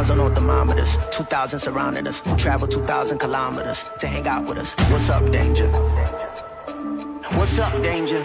Miles on no thermometers, 2,000 surrounding us. Travel 2,000 kilometers to hang out with us. What's up, danger? What's up, danger?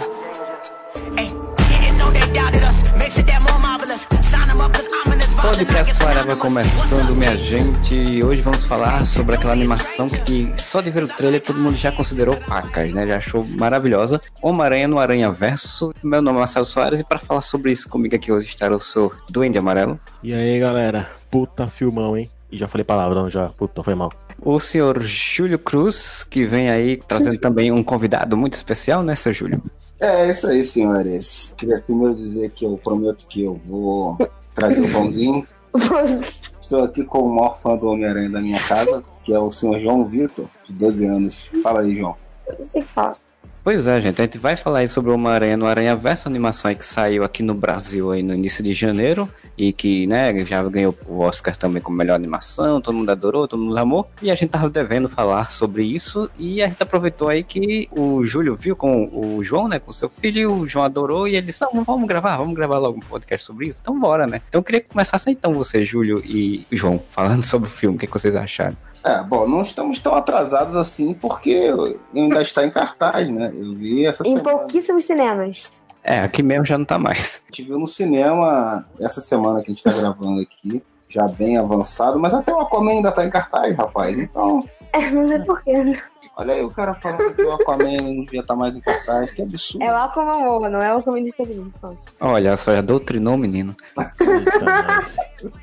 Hey, didn't know they doubted us. Makes it that more marvelous. Sign them up as ominous. Podcast Forever começando, minha gente. Hoje vamos falar sobre aquela animação que só de ver o trailer todo mundo já considerou pacas, né? Já achou maravilhosa. Homem-Aranha no Aranha Verso. Meu nome é Marcelo Soares e para falar sobre isso comigo aqui hoje estará o seu Duende Amarelo. E aí, galera? Puta filmão, hein? E já falei palavrão já. Puta, foi mal. O senhor Júlio Cruz, que vem aí trazendo também um convidado muito especial, né, seu Júlio? É isso aí, senhores. Queria primeiro dizer que eu prometo que eu vou trazer o pãozinho. Estou aqui com o maior fã do Homem-Aranha da minha casa, que é o senhor João Vitor, de 12 anos. Fala aí, João. Eu não sei falar. Pois é, gente, a gente vai falar aí sobre o Homem-Aranha no Aranha Verso, animação aí que saiu aqui no Brasil aí no início de janeiro e que, né, já ganhou o Oscar também como melhor animação, todo mundo adorou, todo mundo amou, e a gente tava devendo falar sobre isso e a gente aproveitou aí que o Júlio viu com o João, né, com seu filho, e o João adorou e ele disse, vamos, vamos gravar, vamos gravar logo um podcast sobre isso, então bora, né. Então eu queria que começasse então você, Júlio e João, falando sobre o filme, o que, que vocês acharam? É, bom, não estamos tão atrasados assim porque ainda está em cartaz, né? Eu vi essa Em semana. pouquíssimos cinemas. É, aqui mesmo já não tá mais. A gente viu no cinema essa semana que a gente está gravando aqui, já bem avançado, mas até o Aquaman ainda está em cartaz, rapaz. Então, É, não sei porquê. olha aí o cara falando que o Aquaman não devia estar mais em cartaz, que absurdo. É o Aquaman, não é o Aquaman diferente. Pronto. Olha, só já doutrinou, menino. Eita, nós.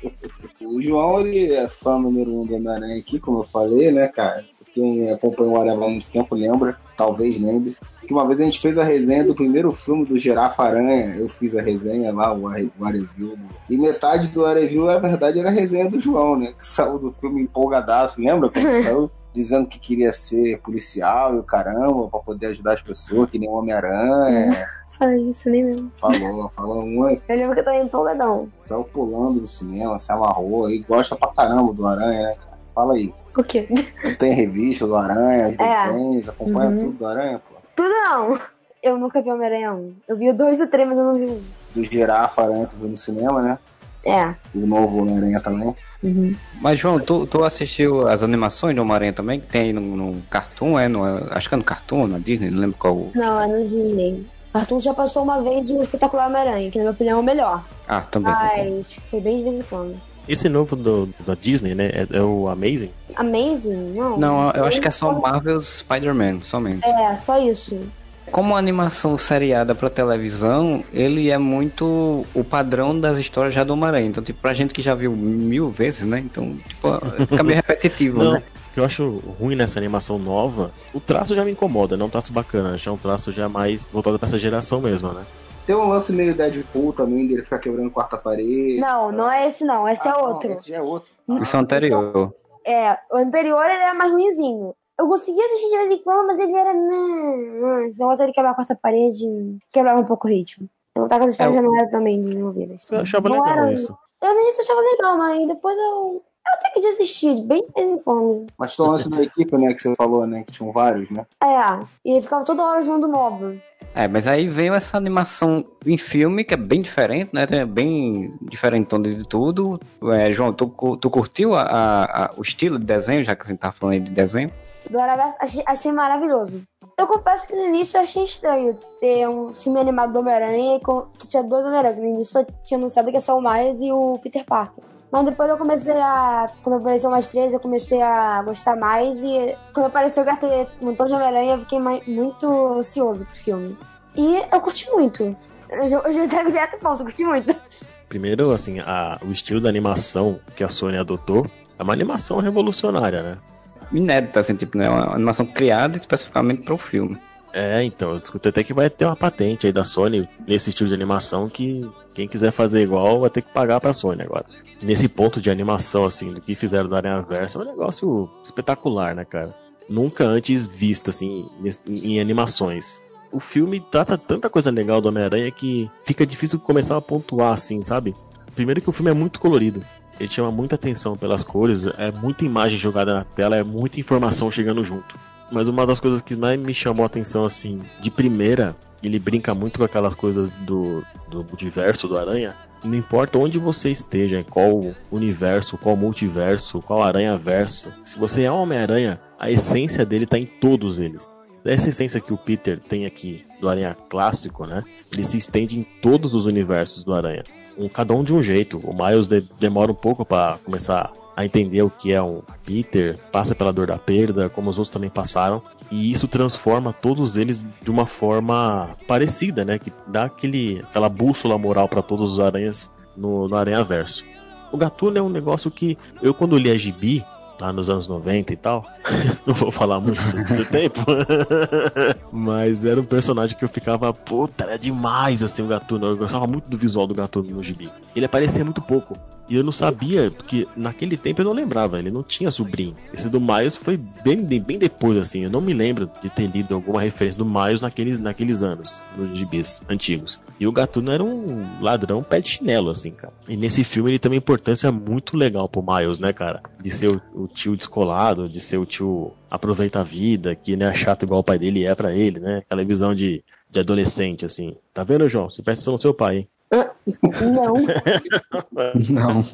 O João, ele é fã número um do Homem-Aranha aqui, como eu falei, né, cara? Quem acompanha o Areva há muito tempo lembra, talvez lembre. Que uma vez a gente fez a resenha do primeiro filme do Girafa Aranha. Eu fiz a resenha lá, o Are- o Areview. E metade do Areview, na verdade, era a resenha do João, né? Que saiu do filme empolgadaço. Lembra quando saiu? Dizendo que queria ser policial e o caramba, pra poder ajudar as pessoas, que nem o Homem-Aranha. Falei isso nem mesmo. Falou, falou muito. Eu lembro que eu tô empolgadão. Saiu pulando do cinema, se amarrou aí, gosta pra caramba do Aranha, né, cara? Fala aí. Por quê? Tu tem revista do Aranha, os É. desenhos, acompanha Uhum. tudo do Aranha, pô. Tudo não. Eu nunca vi Homem-Aranha 1. Eu vi o 2 e o 3, mas eu não vi o 1. Do Girafa Aranha, tu viu no cinema, né? É. E o novo Homem-Aranha também. Uhum. Mas, João, tu, tu assistiu as animações do Homem-Aranha também, que tem aí no, no Cartoon, é? No, acho que é no Cartoon, na Disney, não lembro qual. Não, é no Disney. Cartoon já passou uma vez o Espetacular Homem-Aranha, que na minha opinião é o melhor. Ah, também. Mas foi bem de vez em quando. Esse novo do, da Disney, né? É, é o Amazing. Amazing? Não. Não, eu acho que é só Marvel's Spider-Man, somente. É, só isso. Como animação seriada pra televisão, ele é muito o padrão das histórias já do Homem-Aranha. Então, tipo, pra gente que já viu mil vezes, né? Então, tipo, fica meio repetitivo, Não, né? o que eu acho ruim nessa animação nova, o traço já me incomoda, não é um traço bacana, já é um traço já mais voltado pra essa geração mesmo, né? Tem um lance meio Deadpool também, dele ficar quebrando quarta parede. Não, não é esse não. Esse é Ah, não, outro. esse já é outro. Isso é o anterior. É, o anterior ele era mais ruimzinho. Eu conseguia assistir de vez em quando, mas ele era. meh, Esse negócio de quebrar a quarta parede quebrava um pouco o ritmo. Eu tava com as histórias É, já não eram também desenvolvidas. Eu achava Não legal era- isso. Eu início achava legal, mas depois eu. Eu até que desistir, bem de vez em quando. Mas o lance da equipe, né, que você falou, né, que tinham vários, né? É, e ele ficava toda hora junto novo. É, mas aí veio essa animação em filme que é bem diferente, né? É bem diferente de tudo. É, João, tu, tu curtiu a- a- a- o estilo de desenho, já que a gente tá falando aí de desenho? Do Araverso, achei, achei maravilhoso. Eu confesso que no início eu achei estranho ter um filme animado do Homem-Aranha que tinha dois Homem-Aranha. No início só tinha anunciado que ia ser o Miles e o Peter Parker. Mas depois eu comecei a. Quando apareceu mais três, eu comecei a gostar mais. E quando apareceu que ia ter um montão de Homem-Aranha, eu fiquei mai- muito ansioso pro filme. E eu curti muito. Eu já, eu já entrego direto ponto, eu curti muito. Primeiro, assim, a- o estilo da animação que a Sony adotou é uma animação revolucionária, né? Inédita, assim, tipo, né? Uma animação criada especificamente para o filme. É, então, eu escutei até que vai ter uma patente aí da Sony nesse estilo de animação que quem quiser fazer igual vai ter que pagar pra Sony agora. Nesse ponto de animação, assim, do que fizeram do Aranha Verso, é um negócio espetacular, né, cara? Nunca antes visto, assim, nes- em animações. O filme trata tanta coisa legal do Homem-Aranha que fica difícil começar a pontuar, assim, sabe? Primeiro que o filme é muito colorido. Ele chama muita atenção pelas cores, é muita imagem jogada na tela, é muita informação chegando junto. Mas uma das coisas que mais me chamou a atenção, assim, de primeira, ele brinca muito com aquelas coisas do, do multiverso do Aranha. Não importa onde você esteja, qual universo, qual multiverso, qual aranha-verso. Se você é um Homem-Aranha, a essência dele tá em todos eles. Essa essência que o Peter tem aqui do Aranha clássico, né? Ele se estende em todos os universos do Aranha. Um, cada um de um jeito. O Miles de, demora um pouco para começar a entender o que é um Peter, passa pela dor da perda, como os outros também passaram, e isso transforma todos eles de uma forma parecida, né? Que dá aquele, aquela bússola moral para todos os aranhas no, no Aranha Verso. O Gatuno é um negócio que eu, quando li a Gibi, lá nos anos 90 e tal, não vou falar muito do, do tempo, mas era um personagem que eu ficava, puta, era demais assim o Gatuno. Eu gostava muito do visual do Gatuno no Gibi. Ele aparecia muito pouco. E eu não sabia, porque naquele tempo eu não lembrava, ele não tinha sobrinho. Esse do Miles foi bem, bem depois, assim. Eu não me lembro de ter lido alguma referência do Miles naqueles, naqueles anos, nos gibis antigos. E o Gatuno era um ladrão pé de chinelo, assim, cara. E nesse filme ele tem uma importância muito legal pro Miles, né, cara? De ser o, o tio descolado, de ser o tio aproveita a vida, que não é chato igual o pai dele é para ele, né? Aquela visão de, de adolescente, assim. Tá vendo, João? Você presta atenção no seu pai, hein? Não. Não.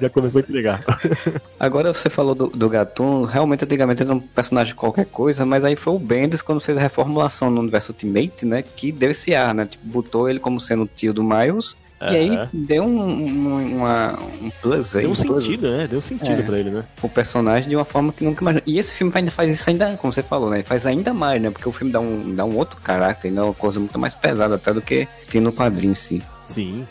Já começou a entregar. Agora você falou do, do Gatuno, realmente antigamente era um personagem de qualquer coisa, mas aí foi o Bendis quando fez a reformulação no universo Ultimate, né? Que deu esse ar, né? Tipo, botou ele como sendo o tio do Miles. E aí deu um, um, uma, um plus aí. Deu um plus sentido, né? Deu sentido É. pra ele, né? O personagem de uma forma que nunca imaginou. E esse filme ainda faz isso ainda, como você falou, né? Faz ainda mais, né? Porque o filme dá um, dá um outro caráter, ainda é uma coisa muito mais pesada até do que tem no quadrinho em si. Sim.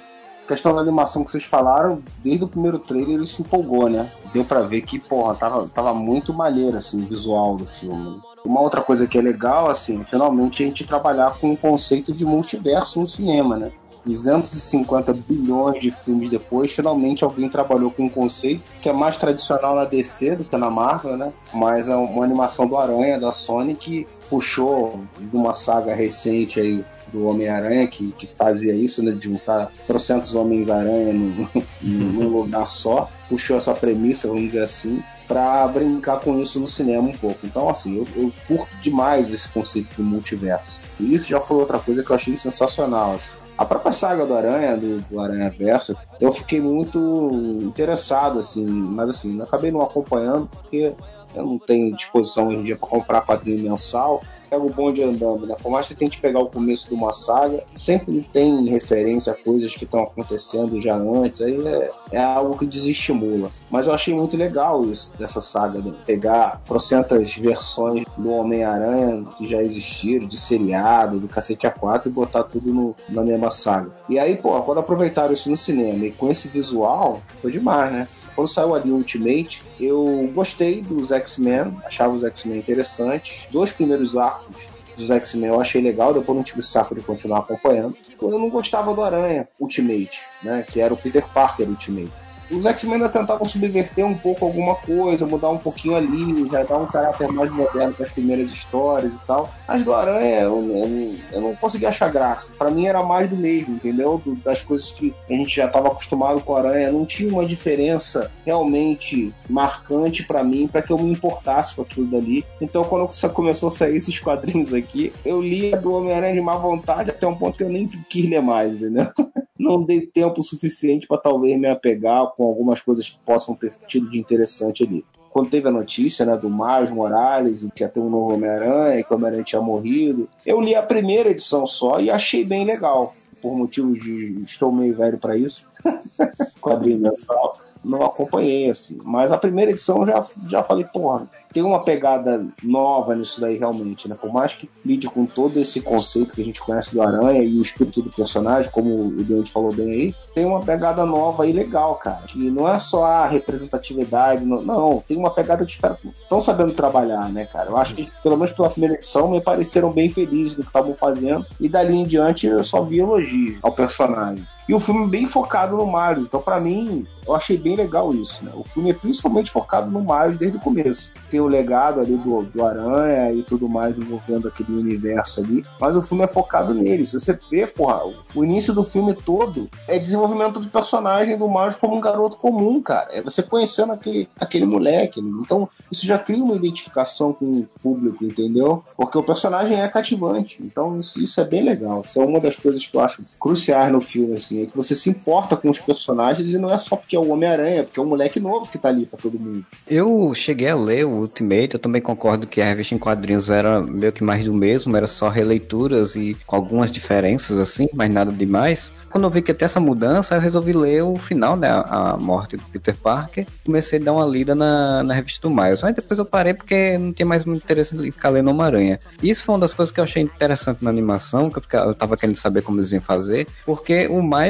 questão da animação que vocês falaram, desde o primeiro trailer ele se empolgou, né? Deu pra ver que, porra, tava, tava muito maneiro, assim, o visual do filme. Uma outra coisa que é legal, assim, finalmente a gente trabalhar com o conceito de multiverso no cinema, né? 250 bilhões de filmes depois, finalmente alguém trabalhou com um conceito que é mais tradicional na DC do que na Marvel, né? Mas é uma animação do Aranha, da Sony, que puxou de uma saga recente aí do Homem-Aranha, que, que fazia isso, né? De juntar trocentos Homens-Aranha num, lugar só. Puxou essa premissa, vamos dizer assim, para brincar com isso no cinema um pouco. Então, assim, eu, eu curto demais esse conceito do multiverso. E isso já foi outra coisa que eu achei sensacional. assim. A própria saga do Aranha, do, do Aranha Verso, eu fiquei muito interessado, assim, mas assim, acabei não acompanhando, porque eu não tenho disposição hoje em dia para comprar quadrinho mensal. Pega o bonde andando, né? Por mais que tente pegar o começo de uma saga, sempre tem referência a coisas que estão acontecendo já antes, aí é, é algo que desestimula. Mas eu achei muito legal isso, dessa saga, né? pegar trocentas versões do Homem-Aranha que já existiram, de seriado, do cacete A4 e botar tudo no- na mesma saga. E aí, pô, quando aproveitaram isso no cinema e com esse visual, foi demais, né? Quando saiu ali o Ultimate, eu gostei dos X-Men, achava os X-Men interessantes. Dois primeiros arcos dos X-Men eu achei legal, depois não tive saco de continuar acompanhando. Eu não gostava do Aranha Ultimate, né? Que era o Peter Parker Ultimate. Os X-Men ainda tentavam subverter um pouco alguma coisa, mudar um pouquinho ali, já dar um caráter mais moderno para as primeiras histórias e tal. Mas do Aranha eu, eu, eu não consegui achar graça. Para mim era mais do mesmo, entendeu? Das coisas que a gente já estava acostumado com o Aranha. Não tinha uma diferença realmente marcante para mim, para que eu me importasse com aquilo dali. Então quando começou a sair esses quadrinhos aqui, eu lia do Homem-Aranha de má vontade até um ponto que eu nem quis ler mais, entendeu? não dei tempo suficiente para talvez me apegar com algumas coisas que possam ter tido de interessante ali. Quando teve a notícia né, do Miles Morales, que ia ter um novo Homem-Aranha, que o Homem-Aranha tinha morrido, eu li a primeira edição só e achei bem legal. Por motivos de estou meio velho para isso, quadrinho mensal, não acompanhei assim. Mas a primeira edição já, já falei, porra, tem uma pegada nova nisso daí realmente, né? Por mais que lide com todo esse conceito que a gente conhece do Aranha e o espírito do personagem, como o Dante falou bem aí, tem uma pegada nova e legal, cara. Que não é só a representatividade, não, não tem uma pegada de caras estão sabendo trabalhar, né, cara? Eu acho que, pelo menos pela primeira edição, me pareceram bem felizes do que estavam fazendo, e dali em diante eu só vi elogio ao personagem. E o filme é bem focado no Miles. Então, para mim, eu achei bem legal isso, né? O filme é principalmente focado no Miles desde o começo. Tem o legado ali do, do Aranha e tudo mais envolvendo aquele universo ali. Mas o filme é focado nele. Se você vê, porra, o início do filme todo é desenvolvimento do personagem do Miles como um garoto comum, cara. É você conhecendo aquele, aquele moleque. Então, isso já cria uma identificação com o público, entendeu? Porque o personagem é cativante. Então, isso, isso é bem legal. Isso é uma das coisas que eu acho cruciais no filme, assim, é que você se importa com os personagens e não é só porque é o Homem-Aranha, porque é um moleque novo que tá ali pra todo mundo. Eu cheguei a ler o Ultimate, eu também concordo que a revista em quadrinhos era meio que mais do mesmo, era só releituras e com algumas diferenças, assim, mas nada demais. Quando eu vi que ter essa mudança, eu resolvi ler o final, né, a morte do Peter Parker, comecei a dar uma lida na, na revista do Miles. Mas depois eu parei porque não tinha mais muito interesse em ficar lendo Homem-Aranha. Isso foi uma das coisas que eu achei interessante na animação, que eu, ficava, eu tava querendo saber como eles iam fazer, porque o Miles,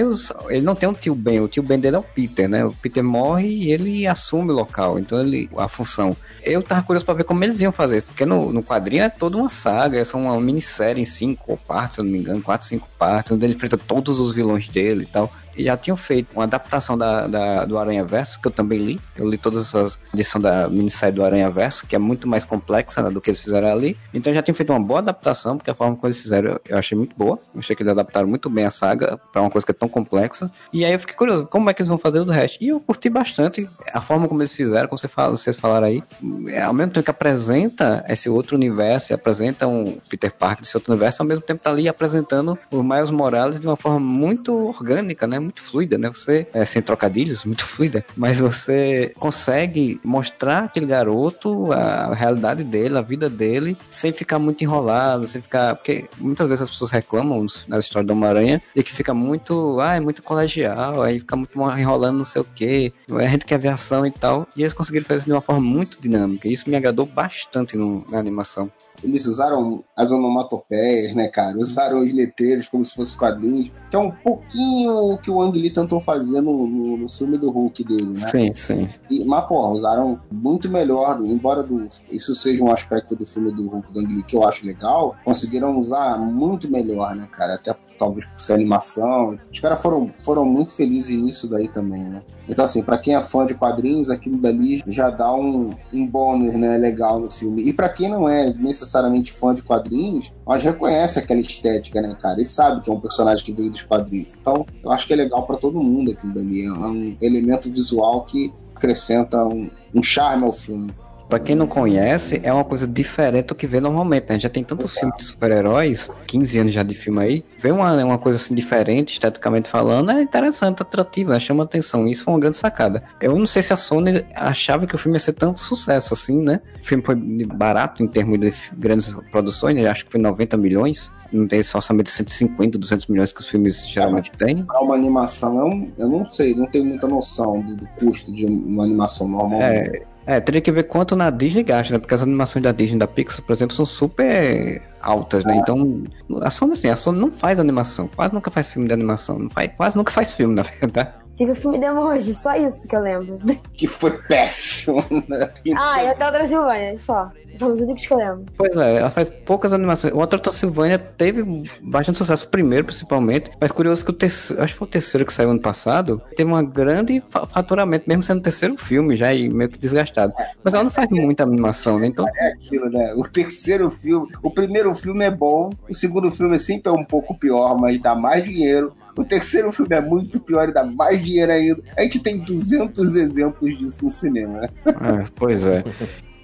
ele não tem um tio Ben, o tio Ben dele é o Peter, né? O Peter morre e ele assume o local, então ele, a função. Eu tava curioso para ver como eles iam fazer, porque no, no quadrinho é toda uma saga, é só uma minissérie em cinco partes, se eu não me engano, quatro, cinco partes, onde ele enfrenta todos os vilões dele e tal já tinham feito uma adaptação da, da, do Aranha Verso, que eu também li. Eu li todas essas edições da minissérie do Aranha Verso, que é muito mais complexa né, do que eles fizeram ali. Então já tinha feito uma boa adaptação, porque a forma como eles fizeram eu achei muito boa. Eu achei que eles adaptaram muito bem a saga para uma coisa que é tão complexa. E aí eu fiquei curioso, como é que eles vão fazer o resto? E eu curti bastante a forma como eles fizeram, como vocês falaram aí. É, ao mesmo tempo que apresenta esse outro universo, apresenta um Peter Parker desse outro universo, ao mesmo tempo tá ali apresentando o Miles Morales de uma forma muito orgânica, né? Muito fluida, né? Você, é, sem trocadilhos, muito fluida, mas você consegue mostrar aquele garoto, a realidade dele, a vida dele, sem ficar muito enrolado, sem ficar. Porque muitas vezes as pessoas reclamam na história do Homem-Aranha de que fica muito. Ah, é muito colegial, aí fica muito enrolando não sei o quê, a gente quer ver ação e tal. E eles conseguiram fazer isso de uma forma muito dinâmica. E isso me agradou bastante no, na animação eles usaram as onomatopeias, né, cara? Usaram os letreiros como se fossem quadrinhos, que é um pouquinho o que o Ang Lee tentou fazer no, no, no, filme do Hulk dele, né? Sim, sim. E, mas, pô, usaram muito melhor, embora do, isso seja um aspecto do filme do Hulk do Ang Lee que eu acho legal, conseguiram usar muito melhor, né, cara? Até talvez por ser animação. Os caras foram, foram muito felizes nisso daí também, né? Então, assim, para quem é fã de quadrinhos, aquilo dali já dá um, um bônus, né, legal no filme. E para quem não é necessariamente fã de quadrinhos, mas reconhece aquela estética, né, cara? E sabe que é um personagem que veio dos quadrinhos. Então, eu acho que é legal para todo mundo aquilo dali. É um elemento visual que acrescenta um, um charme ao filme. Pra quem não conhece, é uma coisa diferente do que vê normalmente, né? Já tem tantos filmes de super-heróis, 15 anos já de filme aí. Ver uma, uma coisa assim diferente, esteticamente falando, é interessante, atrativo, né? Chama atenção. Isso foi uma grande sacada. Eu não sei se a Sony achava que o filme ia ser tanto sucesso assim, né? O filme foi barato em termos de grandes produções, né? Acho que foi 90 milhões não tem esse orçamento de 150, 200 milhões que os filmes geralmente têm. Para uma animação, eu, eu não sei, não tenho muita noção do, do custo de uma animação normal. É, é, teria que ver quanto na Disney gasta, né? Porque as animações da Disney da Pixar, por exemplo, são super altas, né? Então, a Sony, assim, a Sony não faz animação. Quase nunca faz filme de animação. Não faz, quase nunca faz filme, na verdade. Teve o filme de emoji, só isso que eu lembro. Que foi péssimo, né? Ah, e até o Transilvânia, só. São os únicos que eu lembro. Pois é, ela faz poucas animações. O Hotel Transilvânia teve bastante sucesso, primeiro, principalmente. Mas curioso que o terceiro, acho que foi o terceiro que saiu ano passado, teve um grande faturamento, mesmo sendo o terceiro filme, já e meio que desgastado. Mas ela não faz muita animação, né? Então... É aquilo, né? O terceiro filme, o primeiro filme é bom, o segundo filme sempre é um pouco pior, mas dá mais dinheiro. O terceiro filme é muito pior e dá mais dinheiro ainda. A gente tem 200 exemplos disso no cinema. Né? É, pois é.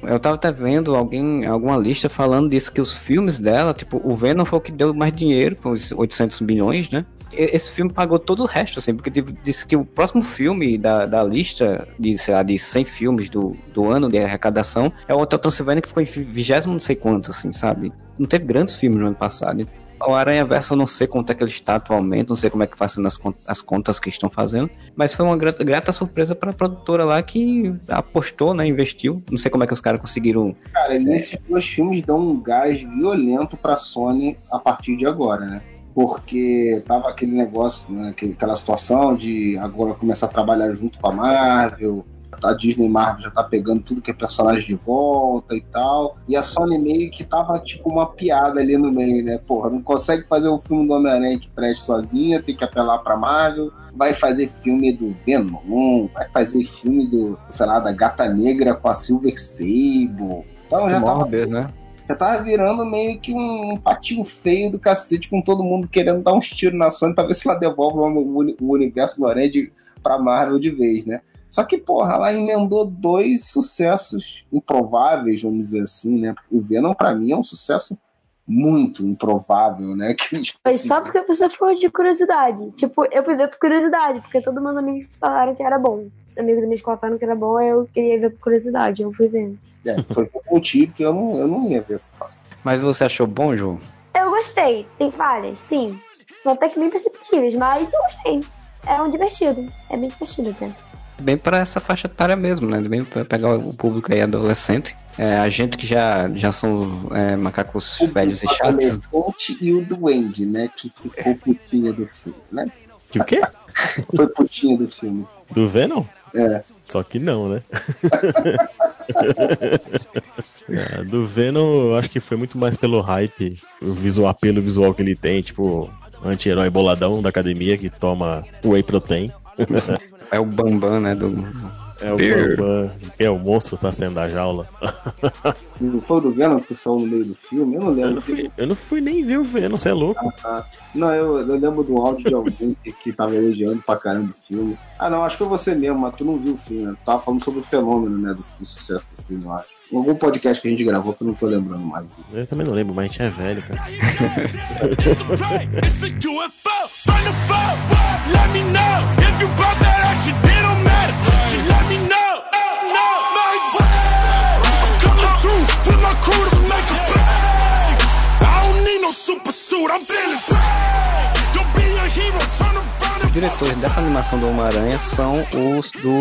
Eu tava até vendo alguém, alguma lista falando disso, que os filmes dela, tipo, o Venom foi o que deu mais dinheiro, com os 800 milhões, né? Esse filme pagou todo o resto, assim, porque disse que o próximo filme da, da lista de, sei lá, de 100 filmes do, do ano de arrecadação é o Hotel Transilvânia, que ficou em vigésimo não sei quanto, assim, sabe? Não teve grandes filmes no ano passado o Aranha Verso eu não sei quanto é que ele está atualmente, não sei como é que fazendo as, as contas que estão fazendo, mas foi uma grata, grata surpresa para a produtora lá que apostou, né, investiu. Não sei como é que os caras conseguiram. Cara, esses dois filmes dão um gás violento para Sony a partir de agora, né? porque tava aquele negócio, né, aquela situação de agora começar a trabalhar junto com a Marvel, A Disney Marvel já tá pegando tudo que é personagem de volta e tal. E a Sony meio que tava tipo uma piada ali no meio, né? Porra, não consegue fazer um filme do Homem-Aranha que preste sozinha, tem que apelar pra Marvel. Vai fazer filme do Venom, vai fazer filme do, sei lá, da Gata Negra com a Silver Sable. Então já tava, né? já tava virando meio que um patinho feio do cacete, com todo mundo querendo dar uns tiros na Sony pra ver se ela devolve o, uni- o universo do Aranha de, pra Marvel de vez, né? Só que, porra, ela emendou dois sucessos improváveis, vamos dizer assim, né? O Venom, pra mim, é um sucesso muito improvável, né? Que eles Foi só porque você falou de curiosidade. Tipo, eu fui ver por curiosidade, porque todos meus amigos falaram que era bom. Amigos da minha escola falaram que era bom, aí eu queria ver por curiosidade, eu fui vendo. É, foi por motivo que eu não, eu não ia ver esse troço. Mas você achou bom, João? Eu gostei, tem falhas, sim. São até que bem perceptíveis, mas eu gostei. É um divertido, é bem divertido até. Bem para essa faixa etária mesmo, né? Bem para pegar o público aí adolescente. É, a gente que já, já são é, macacos velhos e chatos. Elefante e o Duende, né? Que ficou putinha do filme, né? Que o quê? Foi putinha do filme. Do Venom? É. Só que não, né? É, do Venom, eu acho que foi muito mais pelo hype, o visual, apelo visual que ele tem, tipo, anti-herói boladão da academia que toma whey protein. É o Bambam, né? Do... É o Beer. Bambam, que é o monstro tá saindo da jaula. Não foi o do Venom que tu saiu no meio do filme? Eu não Eu lembro. não fui, eu não fui nem ver o Venom, você é louco. Ah, não, eu, eu lembro do áudio de alguém que, que tava elogiando pra caramba o filme. Ah, não, acho que foi você mesmo, mas tu não viu o filme, né? Tu tava falando sobre o fenômeno, né, do, do sucesso do filme, eu acho. Em algum podcast que a gente gravou que eu não tô lembrando mais. Eu também não lembro, mas a gente é velho, cara. No super suit, I'm feeling diretores dessa animação do Homem-Aranha são os do.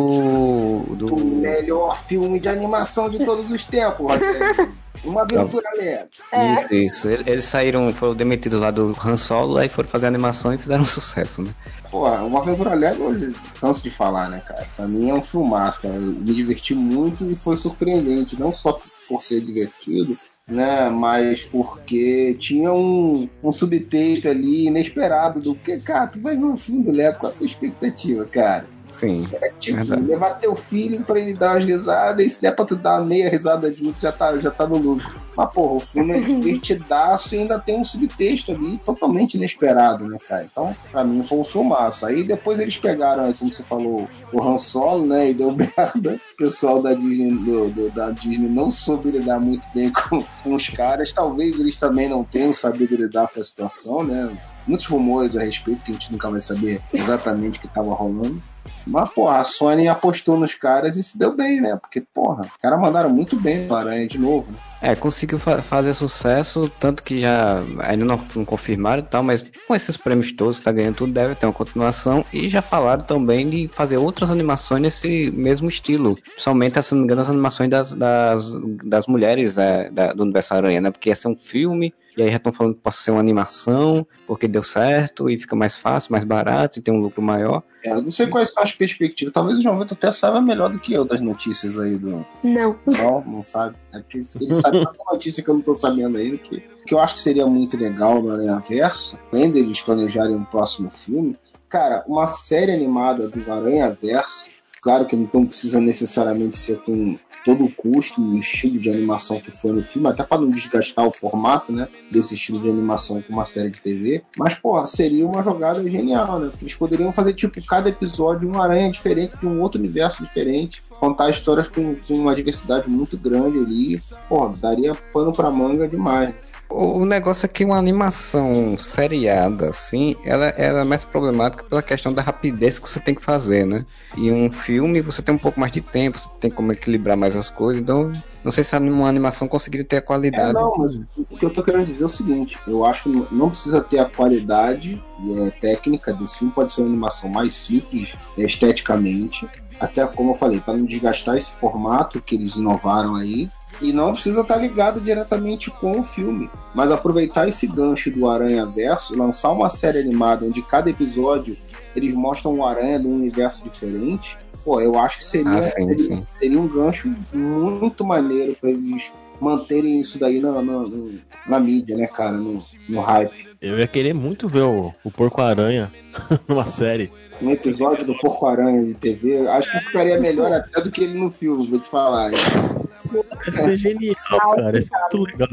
O do. melhor filme de animação de todos os tempos, Rogério. Uma aventura leve. É. Isso, isso. Ele- Eles saíram, foram demitidos lá do Han Solo, aí foram fazer a animação e fizeram um sucesso, né? Porra, uma aventura leve, eu canso de falar, né, cara? Pra mim é um filmaço, cara. Eu me diverti muito e foi surpreendente, não só por ser divertido, né, mas porque tinha um, um subtexto ali inesperado do que, cara, tu vai ver um filme do Lego com a tua expectativa, cara. Sim. É tipo, Verdade. levar teu filho pra ele dar umas risadas, e se der pra tu dar meia risada junto, já tá, já tá no lucro. Mas, porra, o filme é divertidaço e ainda tem um subtexto ali totalmente inesperado, né, cara? Então, pra mim, foi um filmaço. Aí depois eles pegaram, como você falou, o Han Solo, né, e deu merda. Pessoal da Disney, do- do- da Disney não soube lidar muito bem com, com os caras. Talvez eles também não tenham sabido lidar com a situação, né? Muitos rumores a respeito, que a gente nunca vai saber exatamente o que tava rolando. Mas, porra, a Sony apostou nos caras e se deu bem, né? Porque, porra, os caras mandaram muito bem no Aranha de novo. Né? É, conseguiu fa- fazer sucesso, tanto que já ainda não, não confirmaram e tal, mas com esses prêmios todos que tá ganhando tudo, deve ter uma continuação. E já falaram também de fazer outras animações nesse mesmo estilo. Principalmente, se não me engano, as animações das, das, das mulheres é, da- do Universo Aranha, né? Porque ia ser um filme, e aí já estão falando que pode ser uma animação, porque deu certo e fica mais fácil, mais barato e tem um lucro maior. É, eu não sei quais são as perspectivas. Talvez o João Vitor até saiba melhor do que eu das notícias aí do. Não. Não, não sabe. É porque ele sabe tanta notícia que eu não tô sabendo ainda. Que, que eu acho que seria muito legal no Aranha Verso, além deles planejarem um próximo filme. Cara, uma série animada do Aranha Verso. Claro que não precisa necessariamente ser com todo o custo e o estilo de animação que foi no filme, até para não desgastar o formato, né, desse estilo de animação com uma série de TV. Mas, porra, seria uma jogada genial, né? Eles poderiam fazer, tipo, cada episódio um aranha diferente, de um outro universo diferente, contar histórias com, com uma diversidade muito grande ali. Porra, daria pano pra manga demais. O negócio é que uma animação seriada, assim, ela, ela é mais problemática pela questão da rapidez que você tem que fazer, né? E um filme você tem um pouco mais de tempo, você tem como equilibrar mais as coisas, então não sei se uma animação conseguiria ter a É, qualidade. não, mas o que eu tô querendo dizer é o seguinte: eu acho que não precisa ter a qualidade é, técnica desse filme, pode ser uma animação mais simples é, esteticamente, até como eu falei, para não desgastar esse formato que eles inovaram aí. E não precisa estar ligado diretamente com o filme, mas aproveitar esse gancho do Aranha Verso, lançar uma série animada onde cada episódio eles mostram o Aranha de um universo diferente, pô, eu acho que seria, Ah, sim, seria, sim. seria um gancho muito maneiro pra eles manterem isso daí na, na, na mídia, né, cara, no, no hype. Eu ia querer muito ver o, o Porco-Aranha numa série. Um episódio do Porco-Aranha de TV, acho que ficaria melhor até do que ele no filme, vou te falar. Ia ser genial, cara. Ia ser muito legal.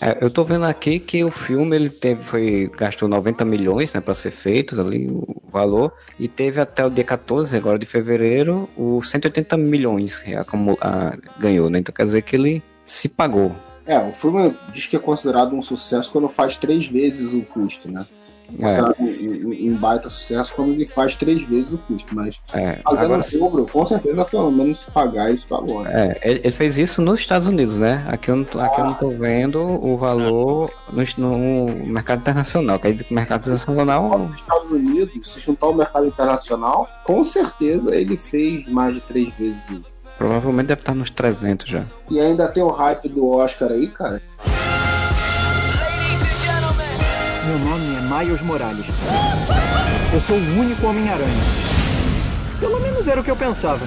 É, eu tô vendo aqui que o filme ele teve, foi, gastou 90 milhões né, para ser feito ali o valor e teve até o dia 14 agora de fevereiro o 180 milhões acumu- ah, ganhou, né? Então quer dizer que ele se pagou. É, o filme diz que é considerado um sucesso quando faz três vezes o custo, né? É, Considerado um, um- baita sucesso quando ele faz três vezes o custo, mas é, fazendo agora o dobro, com certeza pelo menos se pagar esse valor. né? É, ele, ele fez isso nos Estados Unidos, né? Aqui eu não tô, aqui eu não tô vendo o valor no, no mercado internacional. Que aí no mercado internacional Nos Estados Unidos, se juntar o mercado internacional, com certeza ele fez mais de três vezes isso. provavelmente deve estar nos 300 já. E ainda tem o hype do Oscar aí, cara. Meu nome Miles Morales. Eu sou o único Homem-Aranha. Pelo menos era o que eu pensava.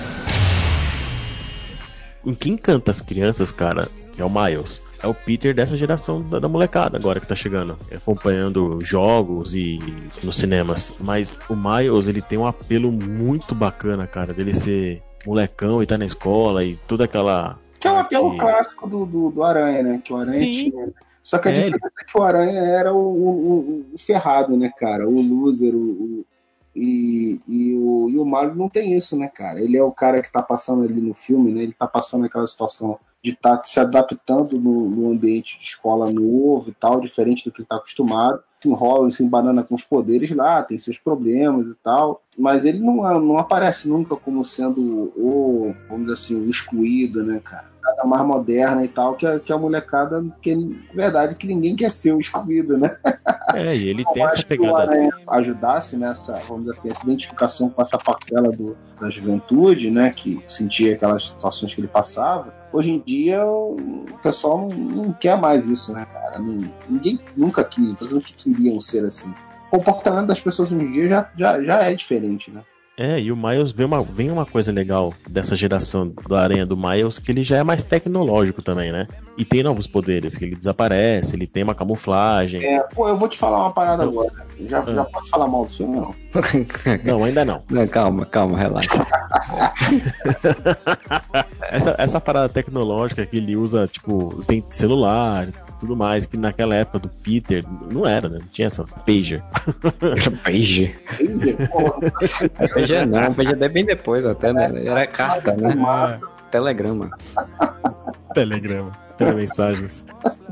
O que encanta as crianças, cara, que é o Miles, é o Peter dessa geração da, da molecada agora que tá chegando, acompanhando jogos e nos cinemas. Mas o Miles, ele tem um apelo muito bacana, cara, dele ser molecão e tá na escola e toda aquela. Que é o apelo clássico do, do, do Aranha, né? Que o Aranha Sim. tinha. Só que a É, diferença é que o Aranha era o, o- o- ferrado, né, cara? O loser, o, e, e o, e o Mario não tem isso, né, cara? Ele é o cara que tá passando ali no filme, né? Ele tá passando aquela situação de estar se adaptando no, no ambiente de escola novo e tal, diferente do que ele tá acostumado. Se enrola, se embanana com os poderes lá, tem seus problemas e tal. Mas ele não, não aparece nunca como sendo o, vamos dizer assim, o excluído, né, cara? Nada mais moderna e tal, que a, que a molecada, que na verdade que ninguém quer ser o excluído, né? É, e ele tem Eu essa acho que o pegada. Ajudasse nessa, vamos dizer assim, essa identificação com essa parcela do, da juventude, né, que sentia aquelas situações que ele passava. Hoje em dia o pessoal não, não quer mais isso, né, cara? Ninguém nunca quis, então não que queriam ser assim. O comportamento das pessoas hoje em dia já, já, já é diferente, né? É, e o Miles vem uma, vem uma coisa legal dessa geração do Aranha do Miles, que ele já é mais tecnológico também, né? E tem novos poderes, que ele desaparece, ele tem uma camuflagem. É, pô, eu vou te falar uma parada Não. agora. Já, Ah. já pode falar mal do filme, não? Não, ainda não. Não, calma, calma, relaxa. Essa, essa parada tecnológica que ele usa, tipo, tem celular tudo mais, que naquela época do Peter não era, né? Não tinha essas pager. Page. Porra, Page não, Page é bem depois até, né? Era carta, né? Telegrama. Telegrama, telemensagens.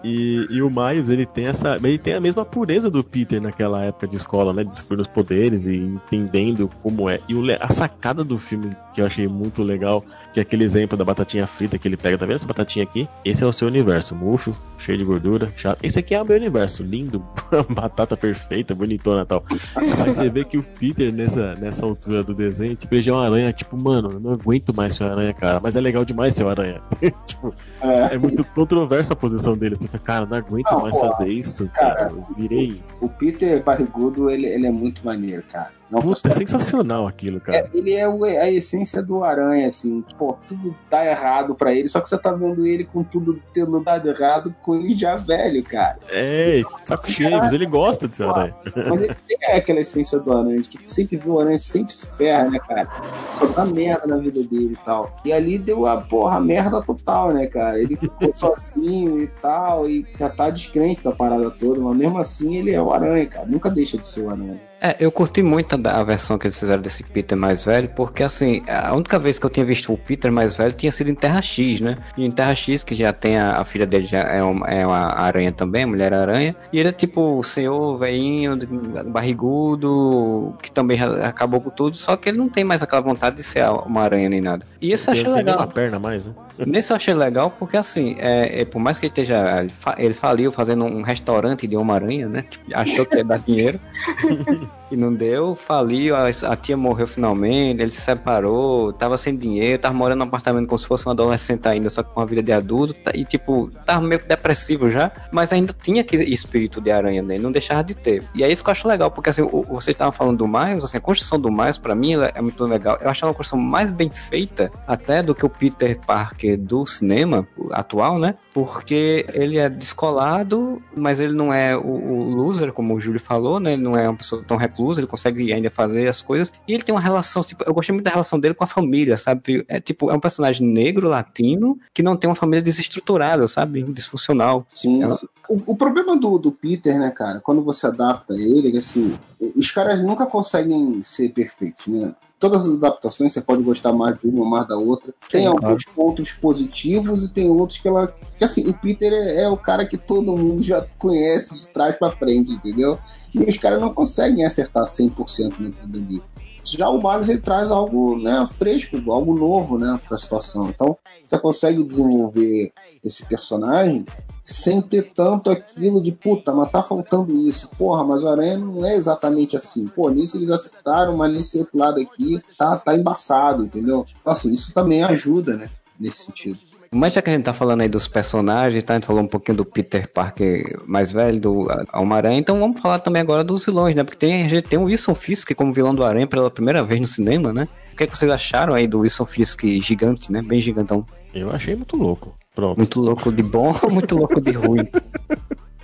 E, e o Miles, ele tem essa. Ele tem a mesma pureza do Peter naquela época de escola, né? Descobrindo os poderes e entendendo como é. E o a sacada do filme que eu achei muito legal, que é aquele exemplo da batatinha frita que ele pega, tá vendo essa batatinha aqui? Esse é o seu universo, murcho, cheio de gordura, chato. Esse aqui é o meu universo, lindo, batata perfeita, bonitona e tal. Mas você vê que o Peter, nessa, nessa altura do desenho, tipo, ele já é uma aranha, tipo, mano, eu não aguento mais ser aranha, cara. Mas é legal demais ser aranha. tipo, É. é muito controversa a posição dele. Você fica, cara, não aguento Não, mais pô, fazer isso, cara. Eu virei. O Peter Barrigudo, ele, ele é muito maneiro, cara. É um Puta, é sensacional aquilo, cara. É, ele é o- a essência do aranha, assim. Pô, tudo tá errado pra ele, só que você tá vendo ele com tudo tendo dado errado com ele já velho, cara. É, saco cheio, mas ele gosta de ser aranha. Mas ele tem aquela essência do aranha, de que sempre viu o aranha sempre se ferra, né, cara? Só dá merda na vida dele e tal. E ali deu a porra merda total, né, cara? Ele ficou sozinho e tal, e já tá descrente da parada toda, mas mesmo assim ele é o aranha, cara. Nunca deixa de ser o aranha. É, eu curti muito a, a versão que eles fizeram desse Peter mais velho, porque assim, a única vez que eu tinha visto o Peter mais velho tinha sido em Terra X, né? E em Terra X, que já tem a, a filha dele, já é uma, é uma aranha também, a mulher aranha, e ele é tipo o senhor velhinho, barrigudo, que também já acabou com tudo, só que ele não tem mais aquela vontade de ser uma aranha nem nada. E isso eu Tem, achei tem legal. uma perna mais, né? Nesse eu achei legal porque, assim, é, é, por mais que ele esteja. Ele, fa- ele faliu fazendo um restaurante de Homem-Aranha, né? Tipo, Achou que ia dar dinheiro. E não deu, faliu, a, a tia morreu finalmente, ele se separou, tava sem dinheiro, tava morando num apartamento como se fosse um adolescente ainda, só com uma vida de adulto, tá- e tipo, tava meio que depressivo já, mas ainda tinha aquele espírito de aranha nele, não deixava de ter. E é isso que eu acho legal, porque assim, o, vocês estavam falando do Miles, assim, a construção do Miles, pra mim, é muito legal. Eu acho ela uma construção mais bem feita, até do que o Peter Parker do cinema atual, né? Porque ele é descolado, mas ele não é o, o loser, como o Júlio falou, né? Ele não é uma pessoa tão reclusa, ele consegue ainda fazer as coisas. E ele tem uma relação, tipo, eu gostei muito da relação dele com a família, sabe? É tipo, é um personagem negro, latino, que não tem uma família desestruturada, sabe? Disfuncional. Sim, Ela-. O, o problema do, do Peter, né, cara, quando você adapta ele, é que assim, os caras nunca conseguem ser perfeitos, né? Todas as adaptações, você pode gostar mais de uma, mais da outra. Tem Sim, alguns pontos positivos e tem outros que ela. Que assim, o Peter é, é o cara que todo mundo já conhece de trás pra frente, entendeu? E os caras não conseguem acertar 100% naquilo ali. Já o Miles ele traz algo né, fresco, algo novo né, para a situação. Então, você consegue desenvolver esse personagem sem ter tanto aquilo de puta, mas tá faltando isso. Porra, mas o Aranha não é exatamente assim. Pô, nisso eles acertaram, mas nesse outro lado aqui tá, tá embaçado, entendeu? Então, assim, isso também ajuda, né? Nesse sentido. Mas já que a gente tá falando aí dos personagens, tá? A gente falou um pouquinho do Peter Parker mais velho, do Homem-Aranha, então vamos falar também agora dos vilões, né? Porque tem, a gente tem o Wilson Fisk como vilão do Aranha pela primeira vez no cinema, né? O que, é que vocês acharam aí do Wilson Fisk gigante, né? Bem gigantão. Eu achei muito louco. Pronto. Muito louco de bom ou muito louco de ruim?